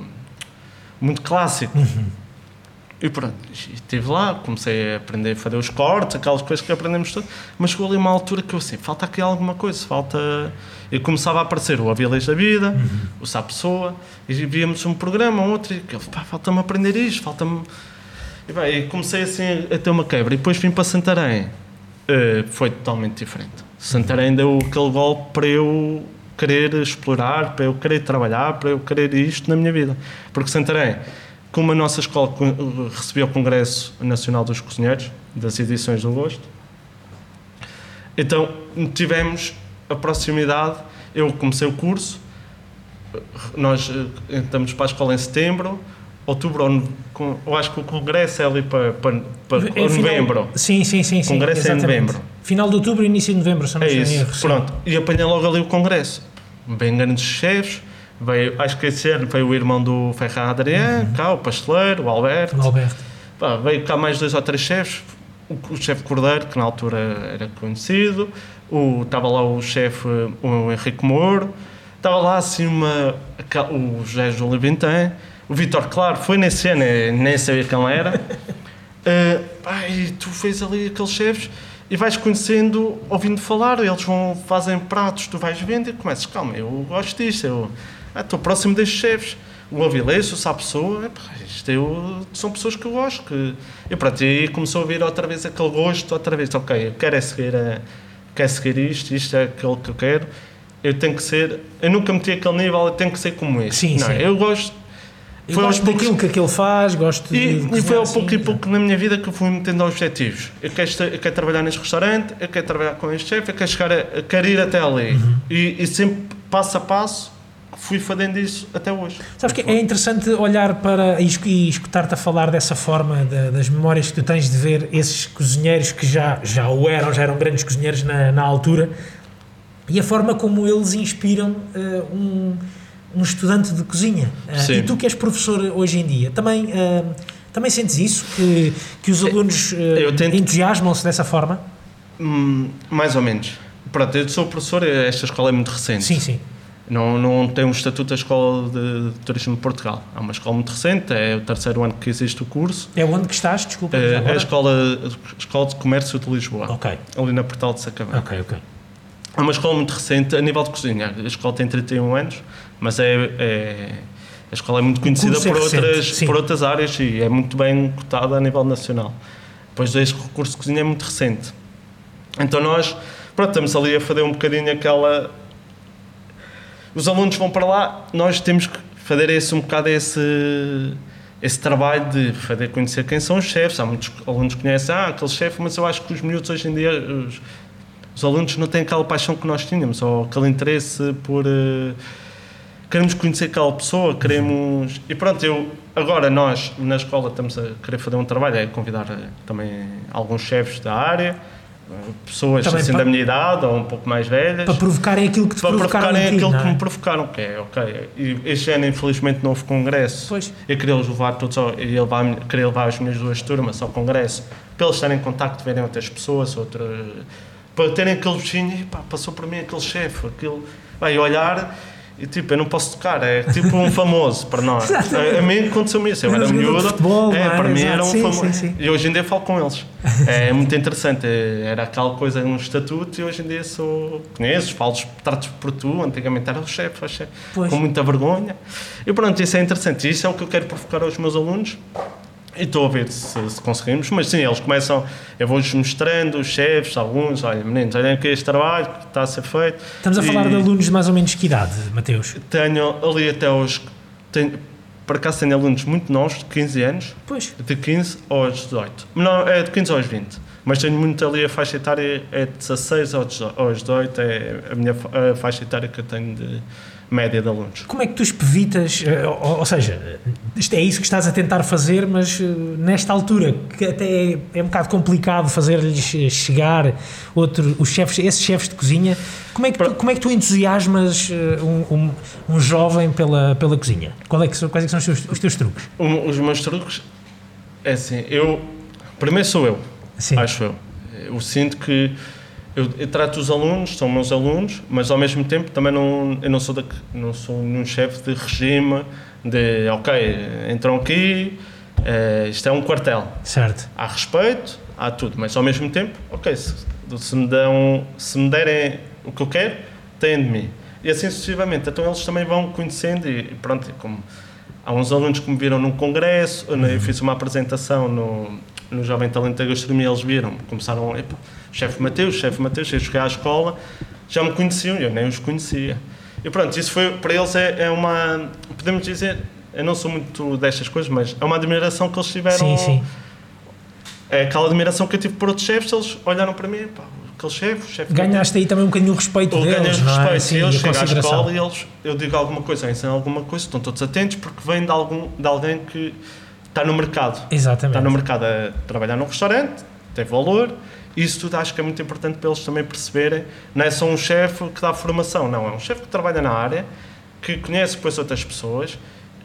muito clássico. E pronto, estive lá, comecei a aprender a fazer os cortes, aquelas coisas que aprendemos tudo, mas chegou ali uma altura que eu assim, falta aqui alguma coisa, falta... E começava a aparecer o Avilés da Vida, o Sá Pessoa, e víamos um programa, outro, e eu, pá, falta-me aprender isto, falta-me... E, bem, comecei assim a ter uma quebra, e depois vim para Santarém, Eh, foi totalmente diferente. Santarém deu aquele golpe para eu querer explorar, para eu querer trabalhar, para eu querer isto na minha vida. Porque Santarém, como a nossa escola co- recebia o Congresso Nacional dos Cozinheiros, das edições do Gosto, então tivemos a proximidade. Eu comecei o curso, nós eh, entramos para a escola em setembro, outubro, ou eu acho que o Congresso é ali para, para, para É final- novembro. Sim, sim, sim. sim Congresso é em novembro. Final de outubro e início de novembro, se eu não É isso, erro. sim. pronto. E apanhei logo ali o congresso. Bem grandes chefes, veio, acho que esse ano veio o irmão do Ferran Adrián, cá, o pasteleiro, o Alberto. O Alberto. Pá, veio cá mais dois ou três chefes, o, o chefe Cordeiro, que na altura era conhecido, o, estava lá o chefe, o Henrique Moro, estava lá assim uma, o José Júlio Vintin, o Vitor Claro, foi nesse ano, eh, nem sabia quem era. Uh, pá, e tu fez ali aqueles chefes e vais conhecendo, ouvindo falar, eles vão, fazem pratos, tu vais vendo e começas, calma, eu gosto disto, eu ah, estou próximo destes chefes. O Avilés, o Sá Pessoa, epá, isto eu, são pessoas que eu gosto. Que, e pronto, e começou a vir outra vez aquele gosto, outra vez, ok, eu quero é seguir, a, quero seguir isto, isto é aquilo que eu quero, eu tenho que ser, eu nunca meti aquele nível, eu tenho que ser como este. Sim, Não, sim. eu gosto, Eu Foi aos daquilo que aquele faz, gosto de. e, de e foi ao assim, pouco e exato. pouco na minha vida que eu fui metendo objetivos. Eu quero, eu quero trabalhar neste restaurante, eu quero trabalhar com este chefe, eu quero, chegar a, eu quero ir até ali. Uhum. E, e sempre, passo a passo, fui fazendo isso até hoje. Sabes que é interessante olhar para e escu- e escutar-te a falar dessa forma, da- das memórias que tu tens de ver esses cozinheiros que já, já o eram, já eram grandes cozinheiros na, na altura, e a forma como eles inspiram eh, um, um estudante de cozinha. Sim. e tu que és professor hoje em dia, também, eh, também sentes isso? Que, que os alunos Eu tento- entusiasmam-se dessa forma? Hum, mais ou menos. Pronto, eu sou professor, esta escola é muito recente. Sim, sim. Não, não tem um estatuto da Escola de Turismo de Portugal. É uma escola muito recente, é o terceiro ano que existe o curso. É onde que estás? Desculpa. É, é a escola, a escola de Comércio de Lisboa, Ok, ali na Portal de Sacavém. ok, ok. É uma escola muito recente a nível de cozinha. A escola tem 31 anos, mas é, é- a escola é muito conhecida por, recente, outras, sim. por outras áreas e é muito bem cotada a nível nacional. Pois este curso de cozinha é muito recente. Então nós, pronto, estamos ali a fazer um bocadinho aquela... Os alunos vão para lá, nós temos que fazer esse, um bocado esse, esse trabalho de fazer conhecer quem são os chefes. Há muitos alunos que conhecem, ah, aquele chefe, mas eu acho que os miúdos hoje em dia, os, os alunos não têm aquela paixão que nós tínhamos, ou aquele interesse por. Queremos conhecer aquela pessoa, queremos. E pronto, eu. Agora nós, na escola, estamos a querer fazer um trabalho, é convidar eh, também alguns chefes da área, eh, pessoas Também assim para- da minha idade ou um pouco mais velhas Para provocarem aquilo que te para provocaram provocarem em ti, aquilo não que é? me provocaram, que é, ok. E este ano, infelizmente, não houve congresso. Pois. Eu queria levar todos, ao, ia levar, queria levar as minhas duas turmas ao congresso, para eles estarem em contacto, verem outras pessoas, outra, para terem aquele bichinho, e pá, passou para mim aquele chefe, aquilo, vai olhar e tipo, eu não posso tocar, é tipo um famoso para nós. A, a mim aconteceu-me isso, eu Era miúdo, futebol, é, é? para mim era um sim, famoso. sim, sim. E hoje em dia falo com eles. É muito interessante. é- Era aquela coisa, um estatuto, e hoje em dia sou. Conheço, falo, trato por tu. Antigamente era o chefe, chefe, com muita vergonha. E pronto, isso é interessante. Isso é o que eu quero provocar aos meus alunos. E estou a ver se, se conseguimos, mas sim, eles começam, eu vou-lhes mostrando, os chefes, alguns, olha, meninos, olhem aqui este trabalho que está a ser feito. Estamos a falar E- de alunos de mais ou menos que idade, Mateus? Tenho ali até os. Tenho, por acaso tenho alunos muito novos, de 15 anos, Pois. de 15 aos 18. Não, é de 15 aos 20. Mas tenho muito ali a faixa etária, é de 16 aos 18, aos 18 é a minha a faixa etária que eu tenho de média de alunos. Como é que tu espevitas, eh, ou, ou seja, isto é isso que estás a tentar fazer, mas eh, nesta altura, que até é, é um bocado complicado fazer-lhes eh, chegar outro, os chefes, esses chefes de cozinha, como é que tu, como é que tu entusiasmas um, um, um jovem pela, pela cozinha? Qual é que quais é que são os teus, os teus truques? O- os meus truques, é assim, eu. Primeiro sou eu, Sim. acho eu. Eu sinto que. Eu, eu trato os alunos, são meus alunos, mas ao mesmo tempo também não, eu não sou, da, não sou nenhum chefe de regime de, ok, entram aqui, eh, isto é um quartel. Certo. há respeito, há tudo, mas ao mesmo tempo, ok, se, se me, dão, se me derem o que eu quero, têm de mim. E assim sucessivamente. Então eles também vão conhecendo e e pronto, como há uns alunos que me viram num congresso, eu, eu fiz uma apresentação no, no Jovem Talento da Gastronomia, eles viram, começaram, "Epa, chefe Mateus, chefe Mateus, eu cheguei à escola, já me conheciam, eu nem os conhecia. E pronto, isso foi, para eles é, é uma, podemos dizer, eu não sou muito destas coisas, mas é uma admiração que eles tiveram Sim, sim. é aquela admiração que eu tive por outros chefes, eles olharam para mim, pá, aquele chefe, chefe. Ganhaste aí também um bocadinho o respeito deles, ganhas não é? respeito. Sim, e eles chegam à escola e eles, eu digo alguma coisa, eu ensino alguma coisa, estão todos atentos porque vem de, algum, de alguém que está no mercado. Exatamente. Está no mercado a trabalhar num restaurante, tem valor. Isso tudo acho que é muito importante para eles também perceberem. Não é só um chefe que dá formação, não. É um chefe que trabalha na área, que conhece depois outras pessoas,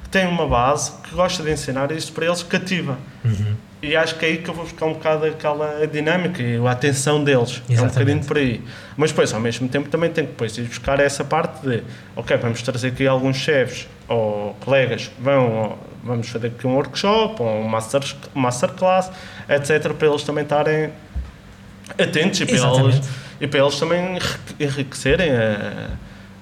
que tem uma base, que gosta de ensinar isso para eles cativa. Uhum. E acho que é aí que eu vou buscar um bocado aquela dinâmica e a atenção deles. É um Exatamente. bocadinho por aí. Mas depois, ao mesmo tempo, também tenho que depois ir buscar essa parte de, ok, vamos trazer aqui alguns chefes ou colegas, vão, ou vamos fazer aqui um workshop ou um master, masterclass, etc., para eles também estarem atentos e para, Exatamente. eles, e para eles também enrique- enriquecerem a,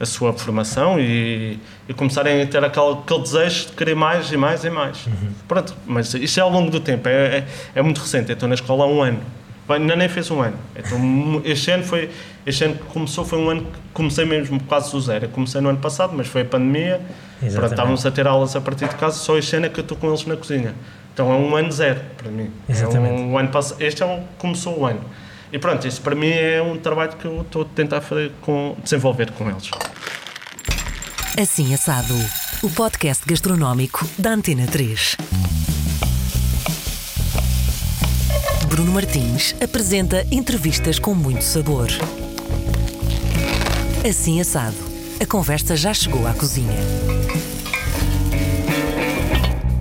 a sua formação e, e começarem a ter aquele, aquele desejo de querer mais e mais e mais. Uhum. Pronto, mas isso é ao longo do tempo, é, é, é muito recente. Eu estou na escola há um ano. Ainda nem fez um ano. Então, este ano foi. Este ano que começou foi um ano que comecei mesmo quase do zero. Eu comecei no ano passado, mas foi a pandemia. Pronto, estávamos a ter aulas a partir de casa. Só este ano é que eu estou com eles na cozinha. Então é um ano zero para mim. Exatamente. É um, ano pass- Este é um, começou o ano. E pronto, isso para mim é um trabalho que eu estou a tentar fazer com, desenvolver com eles. Assim Assado, o podcast gastronómico da Antena 3. Bruno Martins apresenta entrevistas com muito sabor. Assim Assado, a conversa já chegou à cozinha.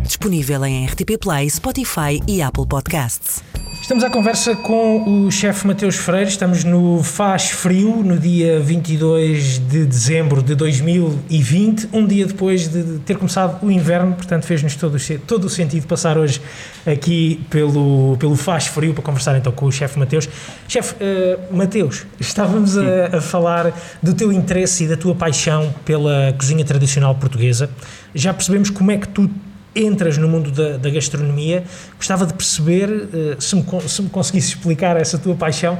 Disponível em RTP Play, Spotify e Apple Podcasts. Estamos à conversa com o chefe Mateus Freire, estamos no Faz Frio, no dia 22 de dezembro de 2020, um dia depois de ter começado o inverno, portanto fez-nos todo, todo o sentido passar hoje aqui pelo, pelo Faz Frio para conversar então com o chefe Mateus. Chefe, uh, Mateus, estávamos a, a falar do teu interesse e da tua paixão pela cozinha tradicional portuguesa. Já percebemos como é que tu entras no mundo da, da gastronomia, gostava de perceber uh, se, me, se me conseguisse explicar essa tua paixão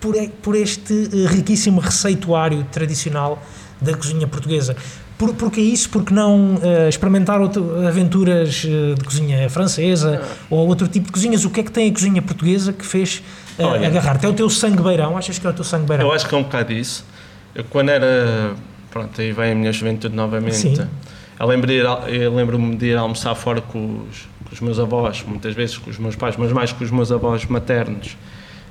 por, por este uh, riquíssimo receituário tradicional da cozinha portuguesa. Por, porque é isso? Porque não uh, experimentar outro, aventuras de cozinha francesa ou outro tipo de cozinhas? O que é que tem a cozinha portuguesa que fez agarrar-te? É o teu sangue beirão? Achas que é o teu sangue beirão? Eu acho que é um bocado isso. Eu, quando era. Pronto, aí vem a minha juventude novamente. Sim eu lembro-me lembro de ir almoçar fora com os, com os, meus avós, muitas vezes com os meus pais, mas mais com os meus avós maternos.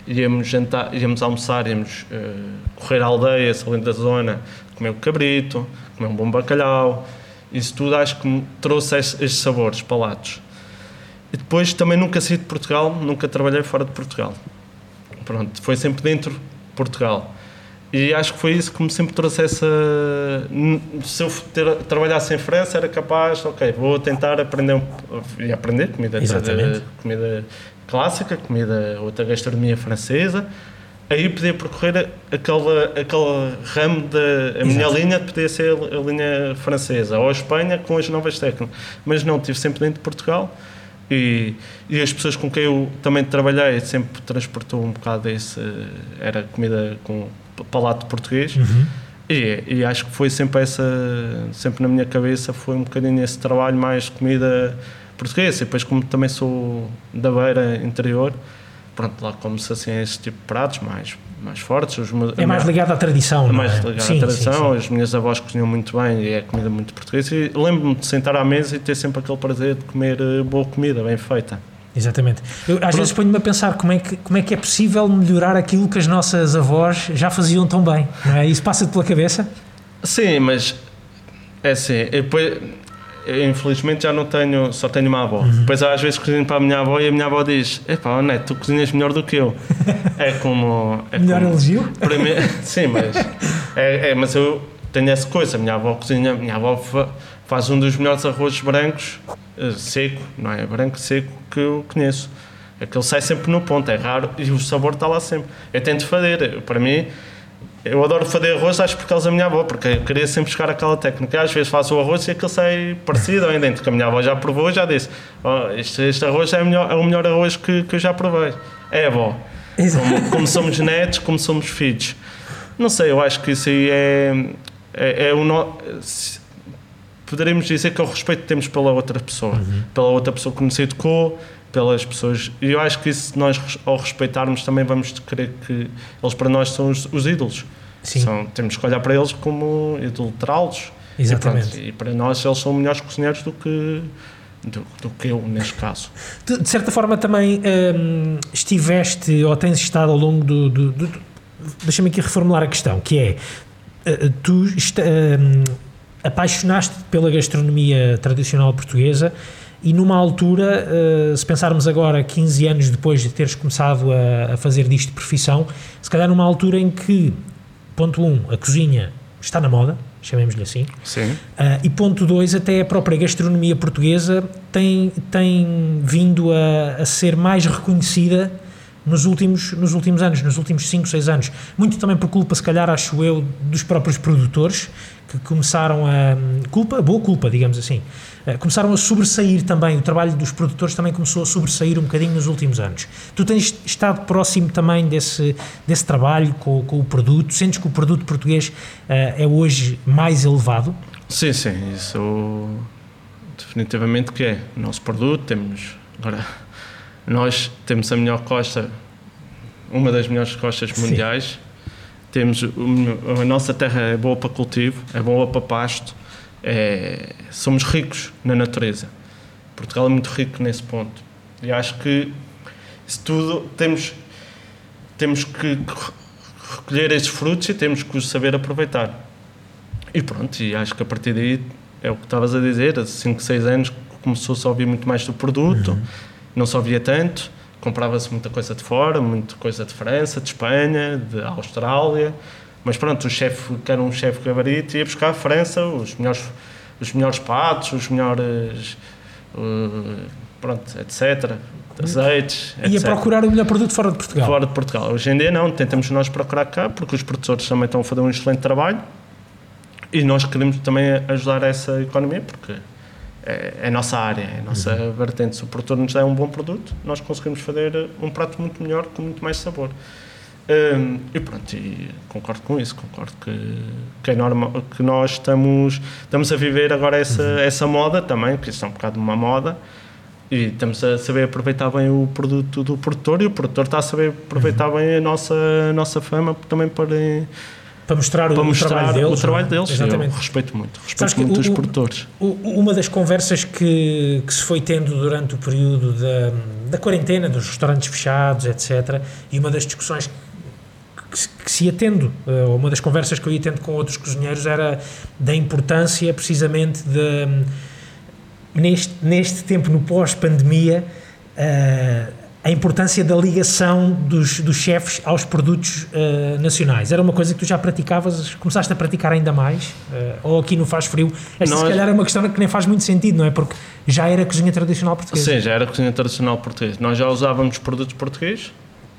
Íamos, jantar, íamos almoçar, íamos uh, correr à aldeia, ali da zona, comer um cabrito, comer um bom bacalhau. Isso tudo acho que me trouxe estes sabores, palatos. E depois também nunca saí de Portugal, nunca trabalhei fora de Portugal. Pronto, foi sempre dentro de Portugal. E acho que foi isso que me sempre trouxe essa. Se eu ter, trabalhasse em França, era capaz, ok, vou tentar aprender e aprender comida, de, comida clássica, comida, outra gastronomia francesa. Aí podia percorrer aquele, aquele ramo da. A minha linha podia ser a linha francesa, ou a Espanha com as novas técnicas. Mas não, estive sempre dentro de Portugal. E, e, as pessoas com quem eu também trabalhei sempre transportou um bocado esse. Era comida com palato português. Uhum. E, e, acho que foi sempre essa, sempre na minha cabeça, foi um bocadinho esse trabalho mais comida portuguesa. E depois, como também sou da beira interior, pronto, lá como-se assim esse tipo de pratos mais, mais fortes. Os, é mais ligado à tradição, é? mais ligado sim, à tradição. Sim, sim. As minhas avós cozinham muito bem e é comida muito portuguesa. E lembro-me de sentar à mesa e ter sempre aquele prazer de comer eh, boa comida, bem feita. Exatamente. Eu, às Pronto. vezes ponho-me a pensar como é, que, como é que é possível melhorar aquilo que as nossas avós já faziam tão bem. Não é? Isso passa-te pela cabeça? Sim, mas é assim. Depois, eu, infelizmente já não tenho, só tenho uma avó. Uhum. Depois às vezes cozinho para a minha avó e a minha avó diz: Epá, oh, Neto, tu cozinhas melhor do que eu. É como. É melhor como, elogio? Para mim, sim, mas. É, é, mas eu tenho essa coisa. A minha avó cozinha, a minha avó faz um dos melhores arrozes brancos, seco, não é? Branco seco que eu conheço. Aquele sai sempre no ponto, é raro e o sabor está lá sempre. Eu tento fazer, para mim, eu adoro fazer arroz, acho por causa da minha avó, porque eu queria sempre buscar aquela técnica. Às vezes faço o arroz e aquele sai parecido ainda dentro, que a minha avó já provou e já disse: oh, este, este, arroz é, melhor, é, o melhor arroz que, que eu já provei. É, avó. Como, como, somos netos, como somos filhos. Não sei, eu acho que isso aí é, é, é o. No, poderemos dizer que é o respeito que temos pela outra pessoa, uhum. pela outra pessoa que nos educou, pelas pessoas. E eu acho que isso, nós, ao respeitarmos, também vamos querer que eles, para nós, são os, os ídolos. Sim. São, temos que olhar para eles como idolatrá-los. Exatamente. E, pronto, e, para nós, eles são melhores cozinheiros do que. Do, do que eu, neste caso. De, de certa forma, também hum, estiveste ou tens estado ao longo do. do, do Deixa-me aqui reformular a questão, que é. Uh, tu. Está, hum, apaixonaste pela gastronomia tradicional portuguesa e numa altura, uh, se pensarmos agora 15 anos depois de teres começado a, a, fazer disto de profissão, se calhar numa altura em que, ponto 1, um, a cozinha está na moda, chamemos-lhe assim, Sim. Uh, e ponto 2, até a própria gastronomia portuguesa tem, tem vindo a, a ser mais reconhecida nos últimos, nos últimos anos, nos últimos 5, 6 anos. Muito também por culpa, se calhar, acho eu, dos próprios produtores, que começaram a. culpa, boa culpa, digamos assim. Eh, começaram a sobressair também, o trabalho dos produtores também começou a sobressair um bocadinho nos últimos anos. Tu tens estado próximo também desse, desse trabalho com, com o produto? Sentes que o produto português uh, é hoje mais elevado? Sim, sim, isso definitivamente que é. Nosso produto, temos. Agora, nós temos a melhor costa, uma das melhores costas mundiais. Sim temos a nossa terra é boa para cultivo, é boa para pasto, é, somos ricos na natureza. Portugal é muito rico nesse ponto. E acho que isso tudo temos temos que recolher esses frutos e temos que os saber aproveitar. E pronto, e acho que a partir daí é o que estavas a dizer, há 5, 6 anos começou-se a ouvir muito mais do produto, uhum. Não se ouvia tanto, comprava-se muita coisa de fora, muita coisa de França, de Espanha, de Austrália, mas pronto, o chefe, que era um chefe gabarito, ia buscar a França os melhores, os melhores patos, os melhores, uh, pronto, etc, azeites, Ia etc. procurar o melhor produto fora de Portugal. Fora de Portugal. Hoje em dia não, tentamos nós procurar cá, porque os produtores também estão a fazer um excelente trabalho e nós queremos também ajudar essa economia, porque é, é a nossa área, é a nossa Uhum. vertente. Se o produtor nos der um bom produto, nós conseguimos fazer um prato muito melhor, com muito mais sabor. Hum, e pronto, e concordo com isso, concordo que, que é normal, que nós estamos, estamos a viver agora essa, Uhum. essa moda também, que isso é um bocado uma moda, e estamos a saber aproveitar bem o produto do produtor e o produtor está a saber aproveitar Uhum. bem a nossa, a nossa fama também para, Para mostrar, o, para o mostrar trabalho deles. o trabalho é? deles. Exatamente. Eu respeito muito, respeito muito o- os produtores. Uma das conversas que, que se foi tendo durante o período da, da quarentena, dos restaurantes fechados, etc., e uma das discussões que, se- que se ia tendo, eh, ou uma das conversas que eu ia tendo com outros cozinheiros, era da importância, precisamente, de, neste, neste tempo, no pós-pandemia, eh, a importância da ligação dos, dos chefes aos produtos eh, nacionais. Era uma coisa que tu já praticavas, começaste a praticar ainda mais, eh, ou aqui no Faz Frio. Esta se Nós- calhar é uma questão que nem faz muito sentido, não é? Porque já era cozinha tradicional portuguesa. Sim, já era cozinha tradicional portuguesa. Nós já usávamos produtos portugueses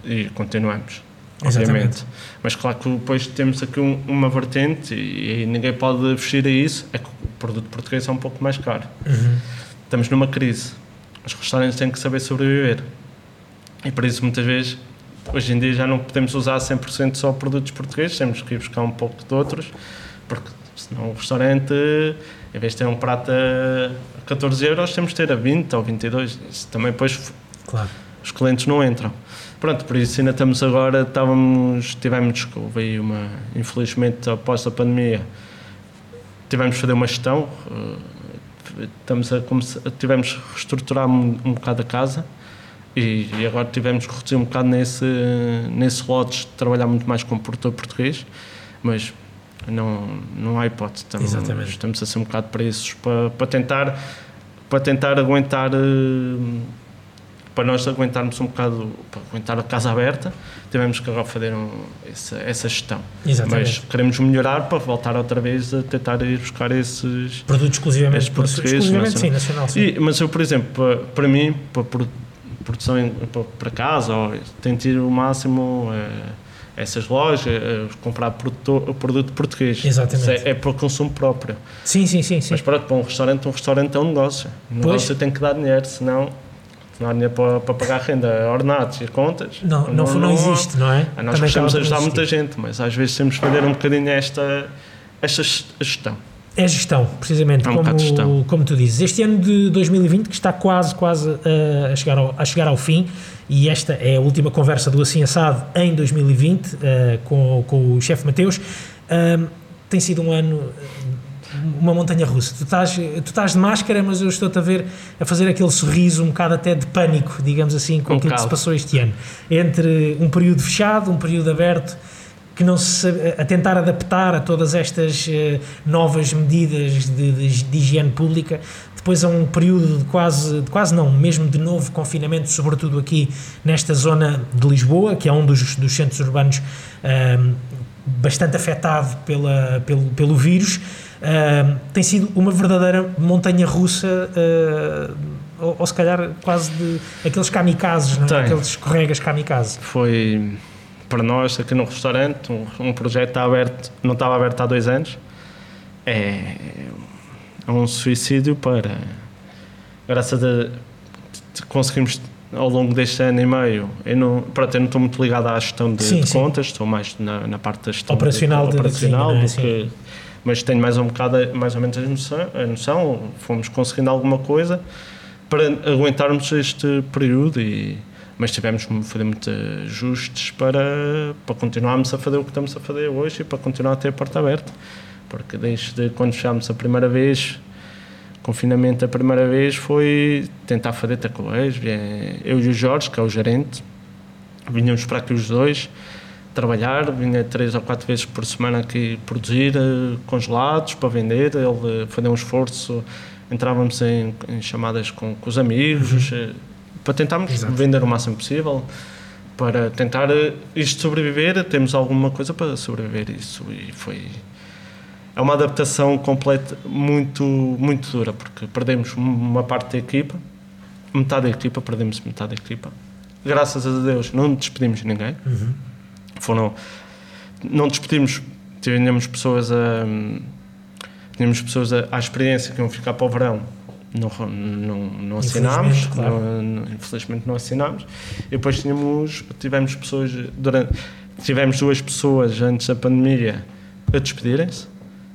e continuamos, Exatamente. obviamente. Mas claro que depois temos aqui um- uma vertente e, e ninguém pode fugir a isso, é que o produto português é um pouco mais caro. Uhum. Estamos numa crise. Os restaurantes têm que saber sobreviver. E por isso, muitas vezes, hoje em dia já não podemos usar 100% só produtos portugueses, temos que ir buscar um pouco de outros, porque senão o restaurante, em vez de ter um prato a 14 euros, temos de ter a 20 ou 22. Isso também depois Claro. os clientes não entram. Pronto, por isso ainda estamos agora, estávamos, tivemos, houve aí uma, infelizmente após a pandemia, tivemos de fazer uma gestão, eh, estamos a, tivemos que reestruturar um, um bocado a casa e, e agora tivemos que reduzir um bocado nesse, nesse lotes de trabalhar muito mais com o produtor português, mas não, não há hipótese, estamos, Exatamente. estamos a ser um bocado preços para, para tentar para tentar aguentar eh, para nós aguentarmos um bocado para aguentar a casa aberta tivemos que agora fazer um, essa, essa gestão Exatamente. mas queremos melhorar para voltar outra vez a tentar ir buscar esses Produtos exclusivamente, Estes portugueses, exclusivamente sim, nacional. nacional. Sim. e, mas eu por exemplo para, para mim para produção em- para, casa ou, tento ir o máximo eh, essas lojas eh, comprar produto, produto português Exatamente. É, é para o consumo próprio sim, sim, sim, sim. mas pronto, para um restaurante, um restaurante é um negócio. Um Pois. negócio tem que dar dinheiro, senão não há dinheiro para, para pagar renda, ordenados e contas. Não, não, não, existe, não é? Ah, Nós Também gostamos de ajudar não muita gente, mas às vezes temos que fazer um bocadinho esta, esta gestão. É gestão, precisamente, É um como, gestão. como tu dizes. Este ano de 2020, que está quase, quase uh, a, chegar ao, a chegar ao fim, e esta é a última conversa do Assim Assado em 2020, uh, com, com o chefe Mateus, um, tem sido um ano, uh, uma montanha russa. Tu estás, tu estás de máscara, mas eu estou-te a ver a fazer aquele sorriso um bocado até de pânico, digamos assim, com Um aquilo que se passou este ano. Entre um período fechado, um período aberto, que não se a tentar adaptar a todas estas eh, novas medidas de, de- de higiene pública, depois a um período de quase, de quase não, mesmo de novo confinamento, sobretudo aqui nesta zona de Lisboa, que é um dos, dos centros urbanos ahm, bastante afetado pela, pelo, pelo vírus. Ahm, tem sido uma verdadeira montanha russa, ah, ou, ou se calhar quase de aqueles kamikazes, não é? Aqueles escorregas kamikaze. Foi para nós aqui no restaurante, um, um projeto está aberto, não estava aberto há dois anos. É, é um suicídio para. Graças a. conseguimos ao longo deste ano e meio. Eu não, pronto, eu não estou muito ligado à gestão de, Sim, de sim. contas, estou mais na, na parte da gestão Operacional de- de, operacional cozinha, não é? que, mas tenho mais um bocado mais ou menos a noção, a noção. Fomos conseguindo alguma coisa para aguentarmos este período e mas tivemos que fazer muitos ajustes para, para continuarmos a fazer o que estamos a fazer hoje e para continuar a ter a porta aberta. Porque desde quando fechámos a primeira vez, confinamento a primeira vez, foi tentar fazer. Vinha Eu e o Jorge, que é o gerente, vinhamos para aqui os dois trabalhar, vinha três ou quatro vezes por semana aqui produzir eh, congelados para vender, ele fazer um esforço, entrávamos em, em chamadas com, com os amigos, eh, para tentarmos Exato. vender o máximo possível, para tentar eh, isto sobreviver, temos alguma coisa para sobreviver isso e foi é uma adaptação completa muito muito dura porque perdemos uma parte da equipa, metade da equipa, perdemos metade da equipa. Graças a Deus não despedimos ninguém. Foram não despedimos, tínhamos pessoas a tínhamos pessoas a, à experiência que iam ficar para o verão. Não, não, não assinámos, Infelizmente, claro. não- infelizmente não assinámos. E depois tínhamos, tivemos pessoas durante, tivemos duas pessoas antes da pandemia a despedirem-se.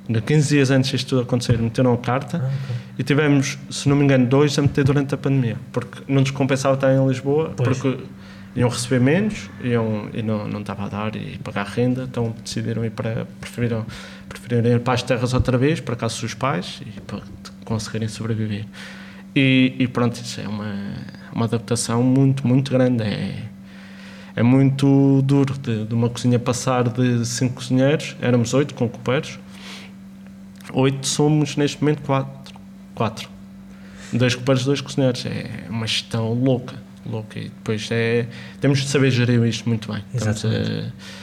De 15 dias antes disto tudo acontecer, meteram a carta. Ah, ok. E tivemos, se não me engano, dois a meter durante a pandemia, porque não nos compensava estar em Lisboa, Pois. porque iam receber menos iam, e não, não estava a dar e pagar renda, então decidiram ir para, preferiram, preferiram ir para as terras outra vez, para casa dos pais, e para conseguirem sobreviver. E, e pronto, isso é uma, uma adaptação muito, muito grande. É, é muito duro de, de uma cozinha passar de cinco cozinheiros, éramos oito com copeiros, oito somos neste momento quatro. quatro. Dois copeiros, dois cozinheiros. É uma gestão louca, louca. E depois é, temos de saber gerir isto muito bem. Estamos Exatamente. a-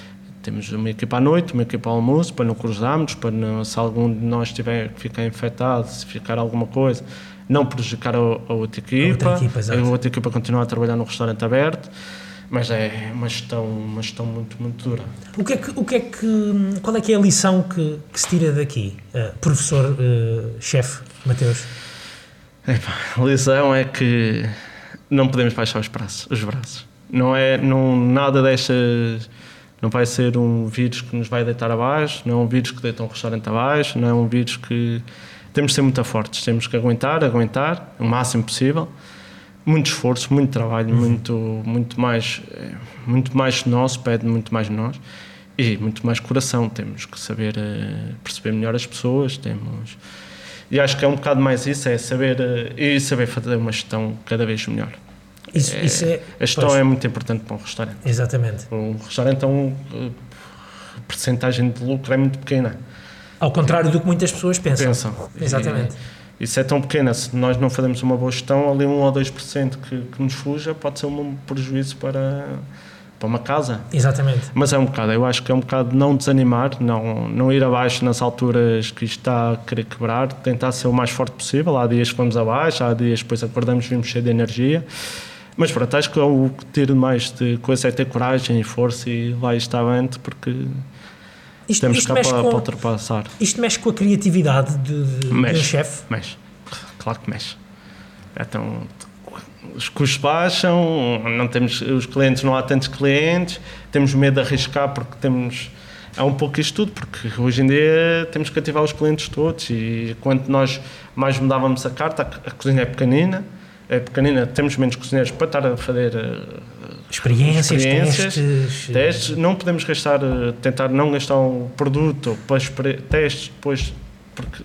temos uma equipa à noite, uma equipa ao almoço, para não cruzarmos, para não, se algum de nós tiver que ficar infectado, se ficar alguma coisa, não prejudicar a, a outra equipa, equipa, exato. a outra equipa continuar a trabalhar no restaurante aberto, mas é uma gestão, uma gestão muito, muito dura. O que é que, o que, é que qual é que é a lição que, que se tira daqui, eh, professor, eh, chefe Mateus? Epá, a lição é que não podemos baixar os braços. Os braços. Não é não, nada destas. Não vai ser um vírus que nos vai deitar abaixo, não é um vírus que deita um restaurante abaixo, não é um vírus que. Temos de ser muito fortes, temos que aguentar, aguentar o máximo possível. Muito esforço, muito trabalho, muito, muito, mais, eh, muito mais nosso, pede muito mais de nós e muito mais coração. Temos que saber eh, perceber melhor as pessoas, temos. E acho que é um bocado mais isso, é saber eh, e saber fazer uma gestão cada vez melhor. Isso É, isso é, A gestão pois, é muito importante para um restaurante. Exatamente. Um restaurante é um eh, percentagem de lucro é muito pequena. Ao contrário do que muitas pessoas pensam. Pensam. Exatamente. E, isso é tão pequena, se nós não fazemos uma boa gestão, ali 1 ou 2% que, que nos fuja pode ser um prejuízo para, para uma casa. Exatamente. Mas é um bocado, eu acho que é um bocado não desanimar, não, não ir abaixo nas alturas que isto está a querer quebrar, tentar ser o mais forte possível. Há dias que vamos abaixo, há dias que depois acordamos e vimos cheio de energia. Mas pronto, acho que é o que ter mais de coisa é ter coragem e força e lá está avante, porque Isto, temos isto cá para, para com, ultrapassar. isto mexe com a criatividade de, de, um chefe. Mexe, claro que mexe. Então, os custos baixam, não temos, os clientes não há tantos clientes, temos medo de arriscar porque temos. É um pouco isto tudo, porque hoje em dia temos que ativar os clientes todos e quanto nós mais mudávamos a carta, a cozinha é pequenina, é pequenina, temos menos cozinheiros para estar a fazer eh, Experiências, Experiências, testes. testes, não podemos gastar, eh, tentar não gastar um produto para testes depois, porque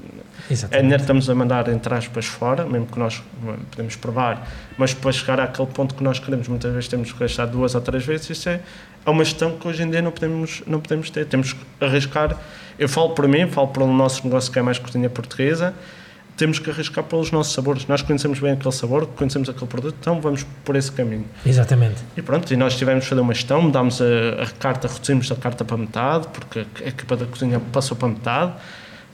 é dinheiro que estamos a mandar, entre aspas, fora, mesmo que nós eh, podemos provar, mas para chegar àquele ponto que nós queremos, muitas vezes temos que gastar duas ou três vezes, isso é, é uma gestão que hoje em dia não podemos, não podemos ter. Temos que arriscar, eu falo por mim, falo pelo nosso negócio que é mais cozinha portuguesa, temos que arriscar pelos nossos sabores. Nós conhecemos bem aquele sabor, conhecemos aquele produto, então vamos por esse caminho. Exatamente. E pronto, e nós tivemos de fazer uma gestão, mudámos a, a carta, reduzimos a carta para metade, porque a equipa da cozinha passou para metade.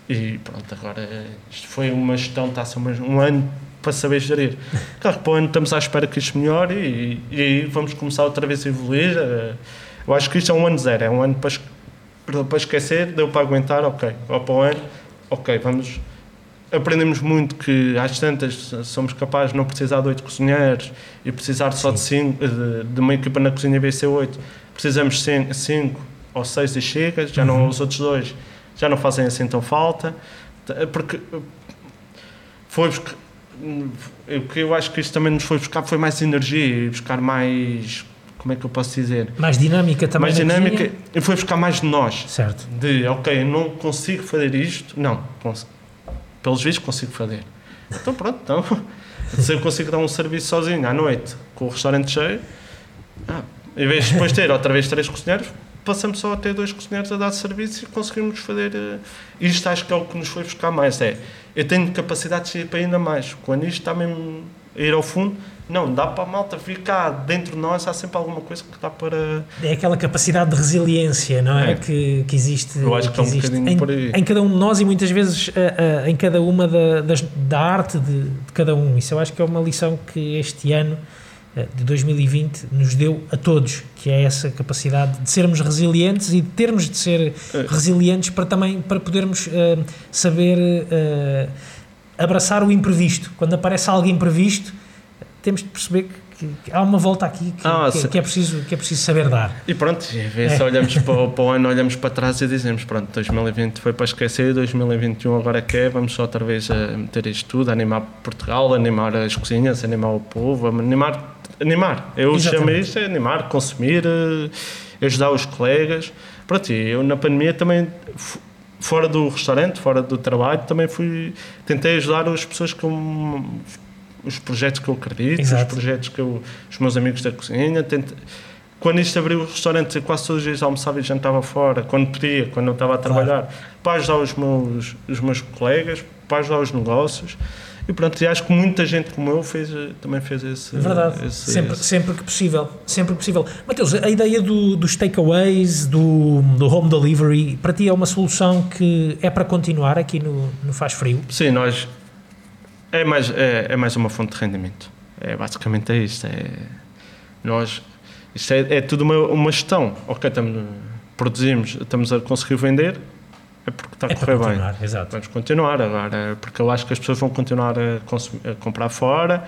E pronto, agora isto foi uma gestão, está a ser um ano para saber gerir. Claro que para o ano estamos à espera que isto melhore e, e aí vamos começar outra vez a evoluir. eh, Eu acho que isto é um ano zero, é um ano para, para esquecer, deu para aguentar, ok. Ou para o ano, ok, vamos. Aprendemos muito que às tantas somos capazes de não precisar de oito cozinheiros e precisar só de, cinco, de, de uma equipa na cozinha BC8. Precisamos de cinco ou seis e chega, já não, os outros dois já não fazem assim tão falta. Porque foi o que eu acho que isto também nos foi buscar foi mais energia e buscar mais. Como é que eu posso dizer? Mais dinâmica também. mais dinâmica cozinha. e foi buscar mais de nós Certo. de ok, não consigo fazer isto, não, cons- pelos vistos consigo fazer. Então pronto, então, se eu consigo dar um serviço sozinho à noite, com o restaurante cheio, ah, em vez de depois ter outra vez três cozinheiros, passamos só a ter dois cozinheiros a dar serviço e conseguimos fazer. eh, Isto acho que é o que nos foi buscar mais. É, eu tenho capacidade de ir para ainda mais. Quando isto está mesmo ir ao fundo. Não, dá para a malta vir cá dentro de nós, há sempre alguma coisa que dá para. É aquela capacidade de resiliência, não é? É. Que, que existe, Eu acho que é um existe bocadinho em, por aí. em cada um de nós e muitas vezes ah, ah, em cada uma da, das- da arte de, de cada um. Isso eu acho que é uma lição que este ano ah, de 2020 nos deu a todos, que é essa capacidade de sermos resilientes e de termos de ser É. resilientes para também para podermos ah, saber ah, abraçar o imprevisto. Quando aparece algo imprevisto, temos de perceber que, que há uma volta aqui que, Ah, que- sim. que é preciso que é preciso saber dar. E pronto, e se olhamos para, o- para o ano, olhamos para trás e dizemos: pronto, 2020 foi para esquecer, 2021 agora é que é, vamos só outra vez a meter isto tudo, animar Portugal, animar as cozinhas, animar o povo, animar. animar. Eu Exatamente. chamo isto é animar, consumir, eh, ajudar os colegas. Pronto, e eu na pandemia também. Fora do restaurante, fora do trabalho, também fui. Tentei ajudar as pessoas com os projetos que eu acredito, Exato. os projetos que eu, os meus amigos da cozinha. Tente, quando isto abriu o restaurante, quase todos os dias almoçava e jantava fora, quando podia, quando não estava a trabalhar, para ajudar os meus, os meus colegas, para ajudar os negócios. E pronto, e acho que muita gente como eu fez, eh, também fez esse. É verdade, esse- sempre, esse- sempre que possível, sempre que possível. Mateus, a ideia do, dos takeaways, do, do home delivery, para ti é uma solução que é para continuar aqui no, no Faz Frio? Sim, nós. É mais, é, é mais uma fonte de rendimento. É basicamente é isto. É, nós. Isto é, é tudo uma, uma gestão. Ok, estamos, produzimos, estamos a conseguir vender, é porque está a É correr bem. exato. Vamos continuar agora, porque eu acho que as pessoas vão continuar a, consumir- a comprar fora,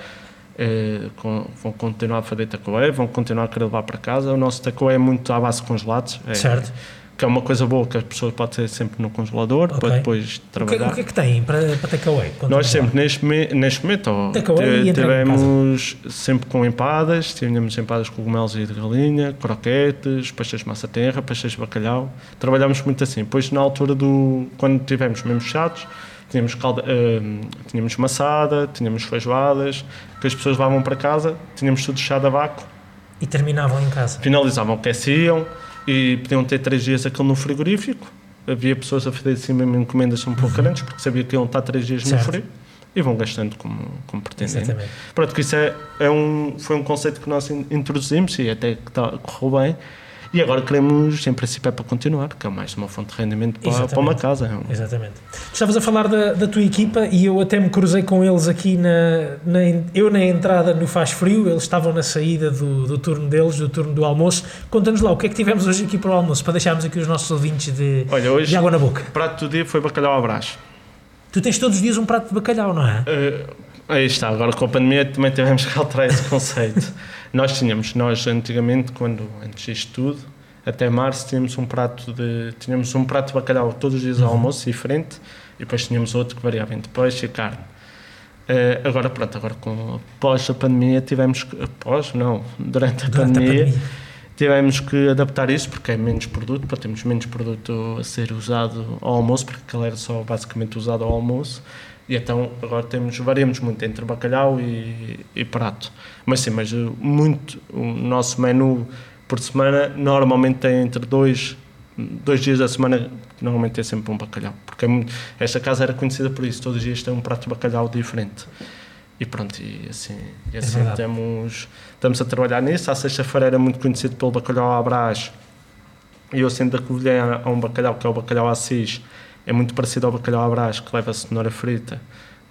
eh, com- vão continuar a fazer takeaway, vão continuar a querer levar para casa. O nosso takeaway é muito à base de congelados, é, Certo. Que é uma coisa boa que as pessoas podem ter sempre no congelador Ok. para depois O que, trabalhar. o que é que têm para, para takeaway? Nós sempre, neste, me- neste momento, em tivemos sempre com empadas, tínhamos empadas de cogumelos e de galinha, croquetes, pastéis de massa terra, pastéis de bacalhau. Trabalhámos muito assim. Depois, na altura do. quando tivemos mesmo chatos, tínhamos, calda, hum, tínhamos maçada, tínhamos feijoadas, que as pessoas levavam para casa, tínhamos tudo chado a vácuo, E terminavam em casa. finalizavam, aqueciam e podiam ter três dias aquilo no frigorífico. Havia pessoas a fazer assim mesmo encomendas um pouco grandes, porque sabia que iam estar três dias no Certo. frio e vão gastando como, como pretendem. Exatamente. Pronto, que isso é, é um, foi um conceito que nós in- introduzimos e até que tá, correu bem. E agora queremos, em princípio, é para continuar, que é mais uma fonte de rendimento para, para uma casa. Exatamente. Tu estavas a falar da, da tua equipa e eu até me cruzei com eles aqui na, na eu na entrada no Faz Frio, eles estavam na saída do, do turno deles, do turno do almoço. Conta-nos lá o que é que tivemos hoje aqui para o almoço, para deixarmos aqui os nossos ouvintes de, Olha, hoje de água na boca. o prato do dia foi bacalhau à brás. Tu tens todos os dias um prato de bacalhau, não é? Eh, aí está, agora com a pandemia também tivemos que alterar esse conceito. nós tínhamos, nós antigamente, quando antes disto tudo, até março tínhamos um prato de tínhamos um prato de bacalhau todos os dias ao almoço diferente e depois tínhamos outro que variava entre peixe e carne. Eh, agora pronto, agora com após a pandemia tivemos que, após não, durante a Durante a pandemia, pandemia. tivemos que adaptar isso porque é menos produto, para termos menos produto a ser usado ao almoço, porque aquele era só basicamente usado ao almoço. E então agora temos, variamos muito entre bacalhau e, e prato. Mas sim, mas uh, muito, o nosso menu por semana normalmente tem entre dois, dois dias da semana, normalmente tem sempre um bacalhau. Porque é muito- esta casa era conhecida por isso, todos os dias tem um prato de bacalhau diferente. E pronto, e assim, e assim verdade. temos, estamos a trabalhar nisso. À sexta-feira era muito conhecido pelo bacalhau à brás. E eu sendo da Covilhã há um bacalhau que é o bacalhau assis, é muito parecido ao bacalhau à brás, que leva cenoura frita,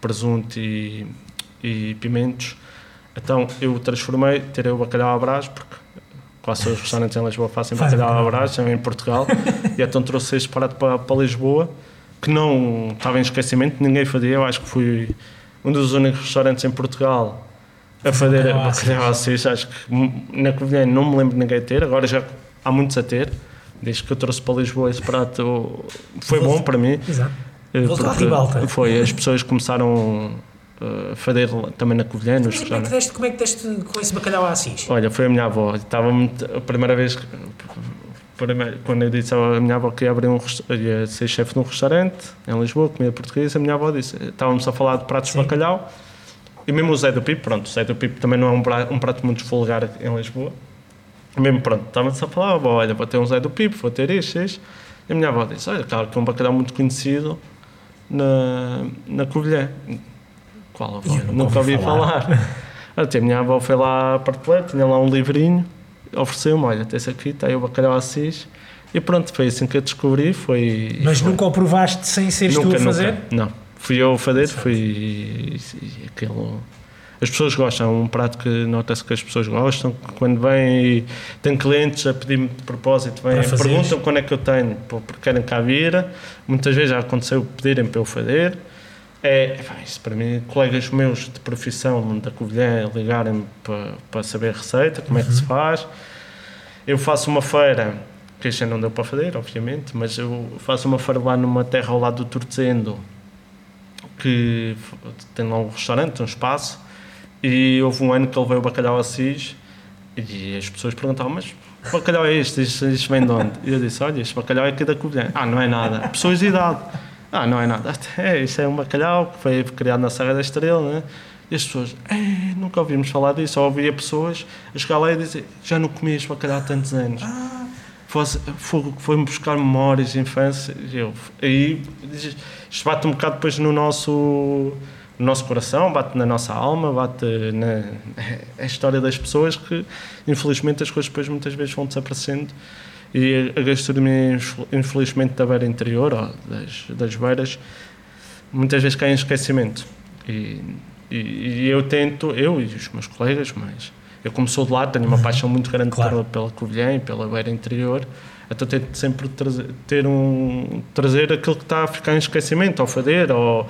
presunto e, e pimentos. Então eu transformei, tirei o bacalhau à brás, porque quase todos os restaurantes em Lisboa fazem Fazem bacalhau à brás, também em Portugal. e então trouxe este prato para, para Lisboa, que não estava em esquecimento, ninguém fazia. Eu acho que fui um dos únicos restaurantes em Portugal a fazer bacalhau à assis. Acho que na Covilhã não me lembro de ninguém ter, agora já há muitos a ter. Desde que eu trouxe para Lisboa esse prato, foi bom para mim. Exato. eh, Voltou à porque ribalta. Foi, as pessoas começaram a fazer também na Covilhã, nos como é, que deste, como é que deste com esse bacalhau a Assis? Olha, foi a minha avó. Estava muito, a primeira vez que. primeiro- Quando eu disse à minha avó que ia abrir um ia ser chefe de um restaurante em Lisboa, comida portuguesa, a minha avó disse: estávamos a falar de pratos Sim. de bacalhau e mesmo o Zé do Pipo, pronto, o Zé do Pipo também não é um prato, um prato muito vulgar em Lisboa. Mesmo pronto, estávamos a falar: avó, olha, vou ter um Zé do Pipo, vou ter isto, isto. E a minha avó disse: olha, claro que é um bacalhau muito conhecido na, na Covilhã. Qual avó? Nunca Nunca ouvi falar. falar. Até a minha avó foi lá à prateleira, tinha lá um livrinho, ofereceu-me, olha, tens aqui, está aí o bacalhau assis. E pronto, foi assim que eu descobri, foi... Mas foi. nunca o provaste sem seres tu a fazer? Nunca, não. Fui eu a fazer, fui... E, aquilo... As pessoas gostam, é um prato que nota-se que as pessoas gostam, quando vêm e tem clientes a pedir-me de propósito, vêm, perguntam quando é que eu tenho, porque querem cá vir, muitas vezes já aconteceu pedirem para eu fazer, é, isso para mim, colegas meus de profissão da Covilhã ligarem-me para, para saber a receita, como uhum. é que se uhum. faz. Eu faço uma feira, que este não deu para fazer, obviamente, mas eu faço uma feira lá numa terra ao lado do Tortezendo, que tem lá um restaurante, um espaço, e houve um ano que ele veio o bacalhau assis e as pessoas perguntavam, mas que bacalhau é este? Isto, vem de onde? E eu disse, olha, este bacalhau é aqui da Covilhã. Ah, não é nada. Pessoas de idade. Ah, não é nada. É, isto é um bacalhau que foi criado na Serra da Estrela, né? E as pessoas, é, nunca ouvimos falar disso. Só ouvia pessoas a chegar lá e dizer, já não comi este bacalhau há tantos anos. Ah. Foi-me buscar memórias de infância. Eu, aí, isto bate um bocado depois no nosso, no nosso coração, bate na nossa alma, bate na a história das pessoas que, infelizmente, as coisas depois muitas vezes vão desaparecendo e a gastronomia, infelizmente, da beira interior, ou das, das beiras, muitas vezes cai em esquecimento. E, e, e, eu tento, eu e os meus colegas, mas eu como sou de lá, tenho uma uhum. paixão muito grande claro. pela, pela Covilhã e pela beira interior, então tento sempre trazer, ter um, trazer aquilo que está a ficar em esquecimento, ao fazer, ou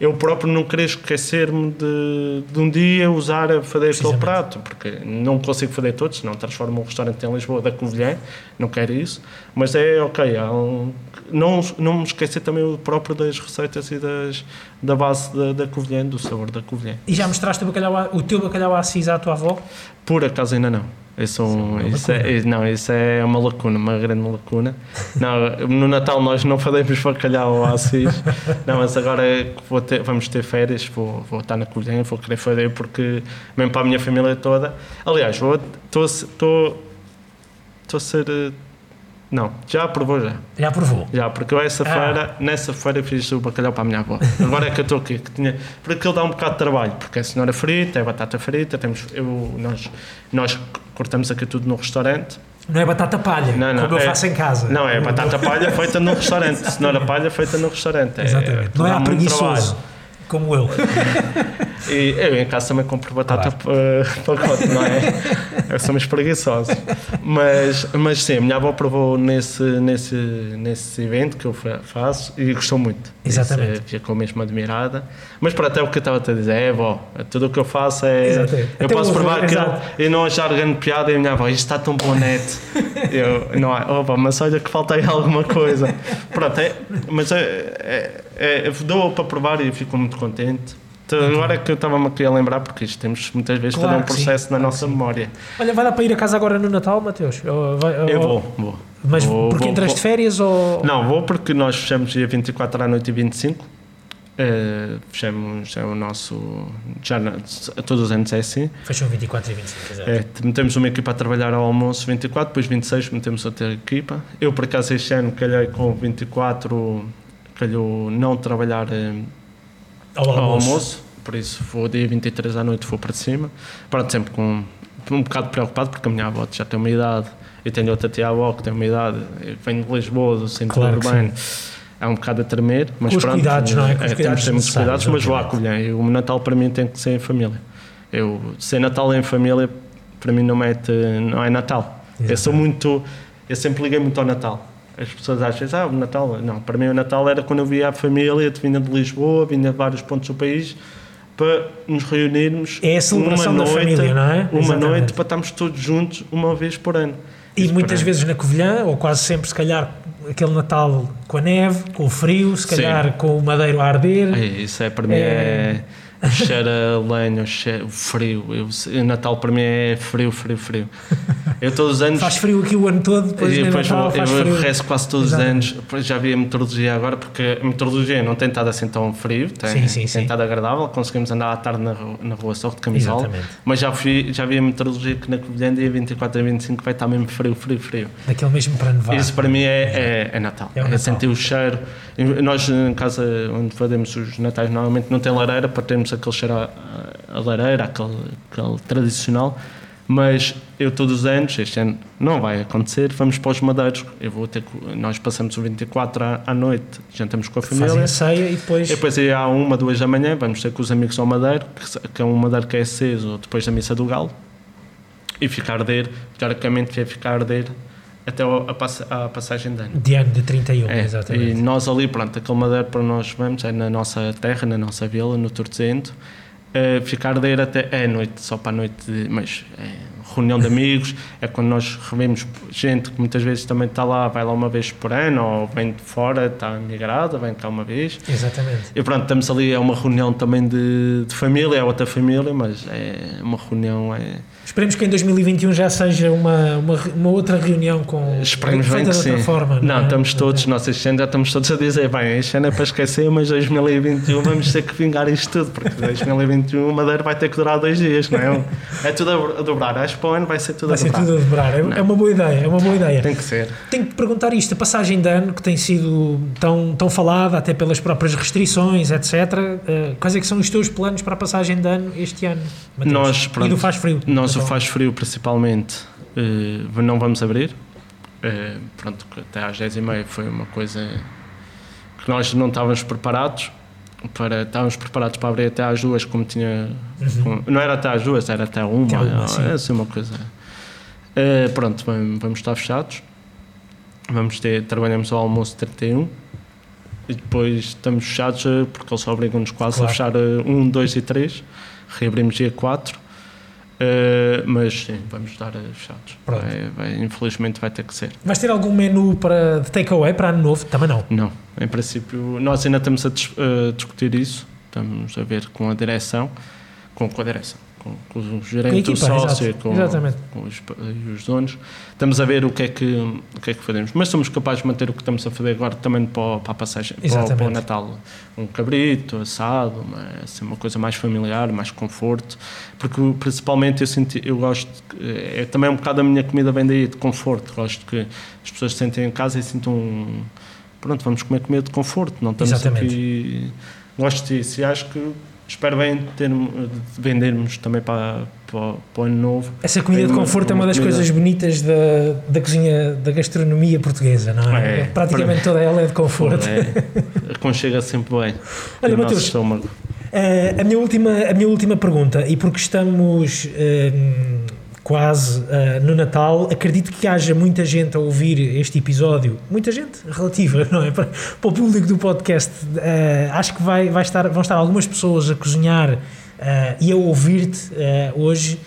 eu próprio não querer esquecer-me de, de um dia usar a fazer aquele prato, porque não consigo fazer todos, não transformo um restaurante em Lisboa da Covilhã, não quero isso, mas é ok, um, não, não me esquecer também o próprio das receitas e das, da base da, da Covilhã, do sabor da Covilhã. E já mostraste o, bacalhau, o teu bacalhau à à tua avó? Por acaso ainda não. Isso, é isso, é, não, isso é uma lacuna, uma grande lacuna. Não, no Natal nós não fazemos bacalhau ou assis. Não, mas agora vou ter, vamos ter férias, vou, vou estar na Covilhã, vou querer fazer porque, mesmo para a minha família toda. Aliás, estou a ser não, já aprovou já. Já aprovou? Já, porque eu essa ah. feira, nessa feira fiz o bacalhau para a minha avó. Agora é que eu estou aqui, que tinha, porque ele dá um bocado de trabalho, porque é cenoura frita, é batata frita, temos, eu, nós, nós cortamos aqui tudo no restaurante. Não é batata palha, não, não, como eu é, faço em casa. Não, é batata palha feita no restaurante, cenoura palha feita no restaurante. É, Exatamente. Não é preguiçoso como eu. E eu em casa também compro batata claro. pacote, não é? Somos preguiçosos. Mas, mas sim, a minha avó provou nesse, nesse, nesse evento que eu faço e gostou muito. Exatamente. Isso, é, ficou mesmo admirada. Mas para até o que eu estava a dizer, é, avó, tudo o que eu faço é. Exatamente. Eu até posso provar aquilo e não achar grande piada e a minha avó, isto está tão bom neto. eu, não é, opa, mas olha que falta aí alguma coisa. Pronto, é, mas é, é, é, dou para provar e fico muito contente. Então, agora é que eu estava-me a querer lembrar, porque isto temos muitas vezes claro fazer um processo sim, na nossa sim. memória. Olha, vai dar para ir a casa agora no Natal, Mateus? Eu, eu vou, vou. Mas vou, porque vou, entras de férias ou. Não, vou porque nós fechamos dia 24 à noite e 25. Uh, fechamos é o nosso. Já todos os anos é assim. Fecham 24 e 25, exato. É, metemos uma equipa a trabalhar ao almoço 24, depois 26 metemos outra equipa. Eu, por acaso, este ano calhei com 24, calhou não trabalhar. Uh, ao almoço. Ao almoço. Por isso, vou dia 23 à noite, vou para cima. Pronto, sempre com um bocado preocupado, porque a minha avó já tem uma idade. Eu tenho outra tia-avó que tem uma idade. Eu venho de Lisboa, do centro claro urbano. É um bocado a tremer, mas com pronto. Cuidados, não é? Com é temos muitos cuidados, mas vou à Covilhã. O Natal para mim tem que ser em família. Eu, sem Natal em família, para mim não, mete, não é Natal. Exatamente. Eu sou muito. Eu sempre liguei muito ao Natal as pessoas acham, ah, o Natal. Não, para mim o Natal era quando eu via a família, vinha de Lisboa, vinha de vários pontos do país, para nos reunirmos. É a celebração uma noite, da família, não é? Uma Exatamente. noite para estarmos todos juntos uma vez por ano. E Isso muitas vezes na Covilhã, ou quase sempre, se calhar, aquele Natal com a neve, com o frio, se calhar Sim. com o madeiro a arder. Isso é para mim é, é cheira lenha, cheira, frio. Eu, Natal para mim é frio, frio, frio. Eu todos os anos. Faz frio aqui o ano todo, depois, e depois Natal, eu, eu rezo quase todos os anos. Já vi a meteorologia agora, porque a meteorologia não tem estado assim tão frio, tem, sim, sim, tem sim. estado agradável. Conseguimos andar à tarde na, na rua só de camisola. Exatamente. Mas já, fui, já vi a meteorologia que na Covilhã, dia 24 a 25, vai estar mesmo frio, frio, frio. Daquele mesmo para nevar. Isso para mim é, é, é Natal. É, é sentir o cheiro. Nós, em casa onde fazemos os Natais, normalmente não tem lareira para termos aquele cheiro a, a lareira, aquele, aquele tradicional. Mas eu todos os anos, este ano não vai acontecer, vamos para os madeiros. Eu vou ter, nós passamos o 24 à, à noite, jantamos com a Fazem família. a ceia e depois. E depois há uma, duas da manhã, vamos ter com os amigos ao Madeiro, que, que é um Madeiro que é aceso depois da missa do Galo, e ficar a arder, teoricamente é ficar a arder até a, pass- a passagem de ano. De ano de 31, É, exatamente. E nós ali, pronto, aquele Madeiro para nós vamos é na nossa terra, na nossa vila, no Tortezento. Uh, ficar a arder até é noite, só para a noite, de- mas é reunião de amigos, é quando nós revemos gente que muitas vezes também está lá, vai lá uma vez por ano, ou vem de fora, está migrada, vem cá uma vez. Exatamente. E pronto, estamos ali, é uma reunião também de, de família, é outra família, mas é uma reunião, é, Esperemos que em 2021 já seja uma, uma, uma outra reunião com Esperemos bem que sim. forma. Não, é? estamos todos, nós este ano já estamos todos a dizer, bem, este ano é para esquecer, mas 2021 vamos ter que vingar isto tudo, porque 2021 o Madeira vai ter que durar dois dias, não é? É tudo a dobrar, acho para o ano vai ser tudo Vai a ser dobrar. tudo a dobrar. É, é uma boa ideia, é uma boa ideia. Tem que ser. Tenho que te perguntar isto, a passagem de ano que tem sido tão, tão falada, até pelas próprias restrições, etc. eh, quais é que são os teus planos para a passagem de ano este ano? Mateus? Nós, e pronto, do Faz Frio. Nós o Então, faz frio principalmente eh, não vamos abrir. Eh, pronto, até às 10h30 foi uma coisa que nós não estávamos preparados. Para, estávamos preparados para abrir até às duas, como tinha. como- não era até às duas, era até uma. Uhum. Até uma, sim. é assim uma coisa. Eh, pronto, vam- vamos estar fechados. Vamos ter, trabalhamos ao almoço 31 e depois estamos fechados eh, porque eles obrigam-nos quase Claro. a fechar 1, 2 e 3. Reabrimos dia 4. Uh, mas sim, vamos estar uh, fechados. Vai, vai- infelizmente vai ter que ser. Vais ter algum menu para, de takeaway para ano novo? Também não. Não, em princípio, nós ainda estamos a dis- a discutir isso. Estamos a ver com a direção, com, com a direção, com, com o gerente, Com a o equipa, sócio, com, Exatamente. com os, os donos. Estamos a ver o que, é que, o que é que fazemos. Mas somos capazes de manter o que estamos a fazer agora também para, para a passagem, para, para o. Natal. Um cabrito, assado, uma, assim, uma coisa mais familiar, mais conforto. Porque principalmente eu, senti, eu gosto, é também um bocado a minha comida vem daí, de conforto. Gosto que as pessoas se sentem em casa e sintam. um- Pronto, vamos comer comida de conforto, não estamos Exatamente. aqui. Gosto disso e acho que espero bem ter, de vendermos também para, para, para o ano novo. Essa comida É de conforto é uma uma das comida- coisas bonitas da, da cozinha, da gastronomia portuguesa, não é? É, Praticamente toda ela é de conforto. É, aconchega sempre bem. Olha, nosso Mateus, estômago. Eh, a, minha última, a minha última pergunta, e porque estamos eh, quase eh, no Natal, acredito que haja muita gente a ouvir este episódio, muita gente relativa, não é? Para, para o público do podcast, eh, acho que vai, vai estar, vão estar algumas pessoas a cozinhar eh, e a ouvir-te hoje.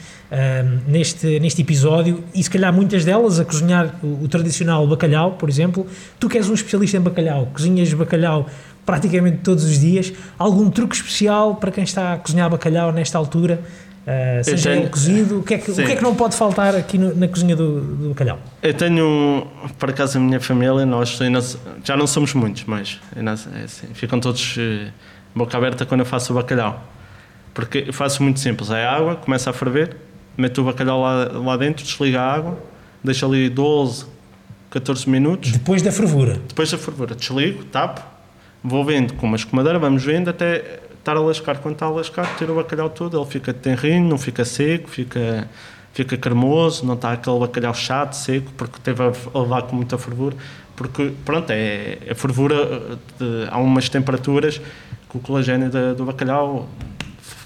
neste, neste episódio e se calhar muitas delas a cozinhar o, o tradicional bacalhau, por exemplo. Tu que és um especialista em bacalhau, cozinhas bacalhau praticamente todos os dias. Algum truque especial para quem está a cozinhar bacalhau nesta altura? Uh, seja tenho- cozido, o que, é que, o que é que não pode faltar aqui no- na cozinha do, do bacalhau? Eu tenho, por acaso, a minha família, nós ainda, já não somos muitos, mas ainda, é assim, ficam todos eh, boca aberta quando eu faço o bacalhau. Porque eu faço muito simples: é água, começa a ferver, meto o bacalhau lá, lá dentro, desliga a água, deixo ali 12, 14 minutos. Depois da fervura. Depois da fervura, desligo, tapo, vou vendo com uma escumadeira, vamos vendo até estar a lascar. Quando está a lascar, tiro o bacalhau todo, ele fica tenrinho, não fica seco, fica, fica cremoso, não está aquele bacalhau chato, seco, porque teve a levar com muita fervura. Porque, pronto, é, a fervura, de, há umas temperaturas que o colagênio do bacalhau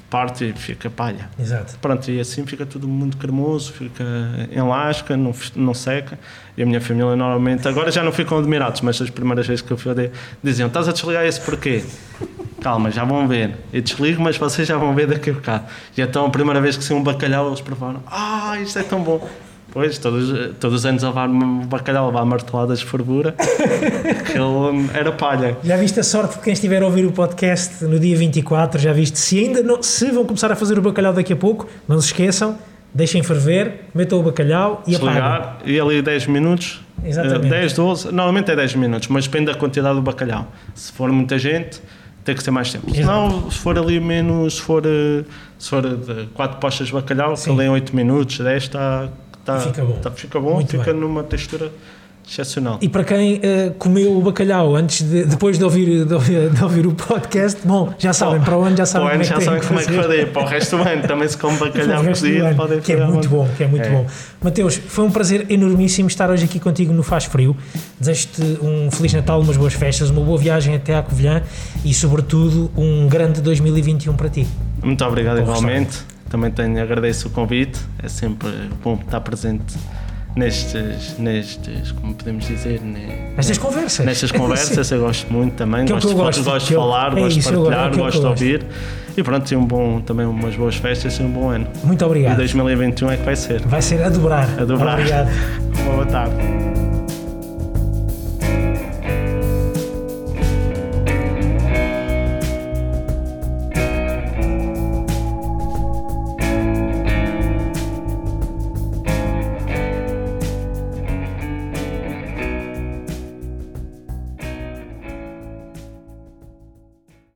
parte e fica palha. Exato. Pronto, e assim fica tudo muito cremoso, fica em lasca, não, não seca. E a minha família normalmente, agora já não ficam admirados, mas as primeiras vezes que eu fui diziam: Estás a desligar esse porquê? Calma, já vão ver. Eu desligo, mas vocês já vão ver daqui a bocado. E então a primeira vez que saiu um bacalhau, eles provaram: Ah, isto é tão bom. Pois, todos, todos os anos a levar bacalhau, a levar marteladas de fervura, que era palha. Já viste a sorte de quem estiver a ouvir o podcast no dia 24? Já viste? Se ainda não, se vão começar a fazer o bacalhau daqui a pouco, não se esqueçam, deixem ferver, metam o bacalhau e desligar e ali 10 minutos, Exatamente. eh, 10, 12, normalmente é 10 minutos, mas depende da quantidade do bacalhau. Se for muita gente, tem que ser mais tempo. Se não, se for ali menos, se for, eh, se for de 4 postas de bacalhau, que Sim. ali em 8 minutos, 10 está, está, Fica bom. está- fica bom, Muito fica bem. numa textura excepcional. E para quem uh, comeu o bacalhau antes de, depois de ouvir, de ouvir, de, ouvir, o podcast, bom, já sabem, para o ano já sabem, como, é já sabem como é que fazer. Para o resto do ano também se come bacalhau cozido, podem Que é muito bom, que é muito é. bom. Mateus, foi um prazer enormíssimo estar hoje aqui contigo no Faz Frio. Desejo-te um Feliz Natal, umas boas festas, uma boa viagem até à Covilhã e, sobretudo, um grande 2021 para ti. Muito obrigado, igualmente. Também tenho, agradeço o convite, é sempre bom estar presente nestes, nestes como podemos dizer, ne, nestas conversas. Nestas conversas eu gosto muito também, que gosto, é gosto, gosto de falar, é gosto isso, de partilhar, é gosto de ouvir. E pronto, um bom, também umas boas festas e um bom ano. Muito obrigado. E 2021 é que vai ser. Vai ser a dobrar. A dobrar. Obrigado. Boa tarde.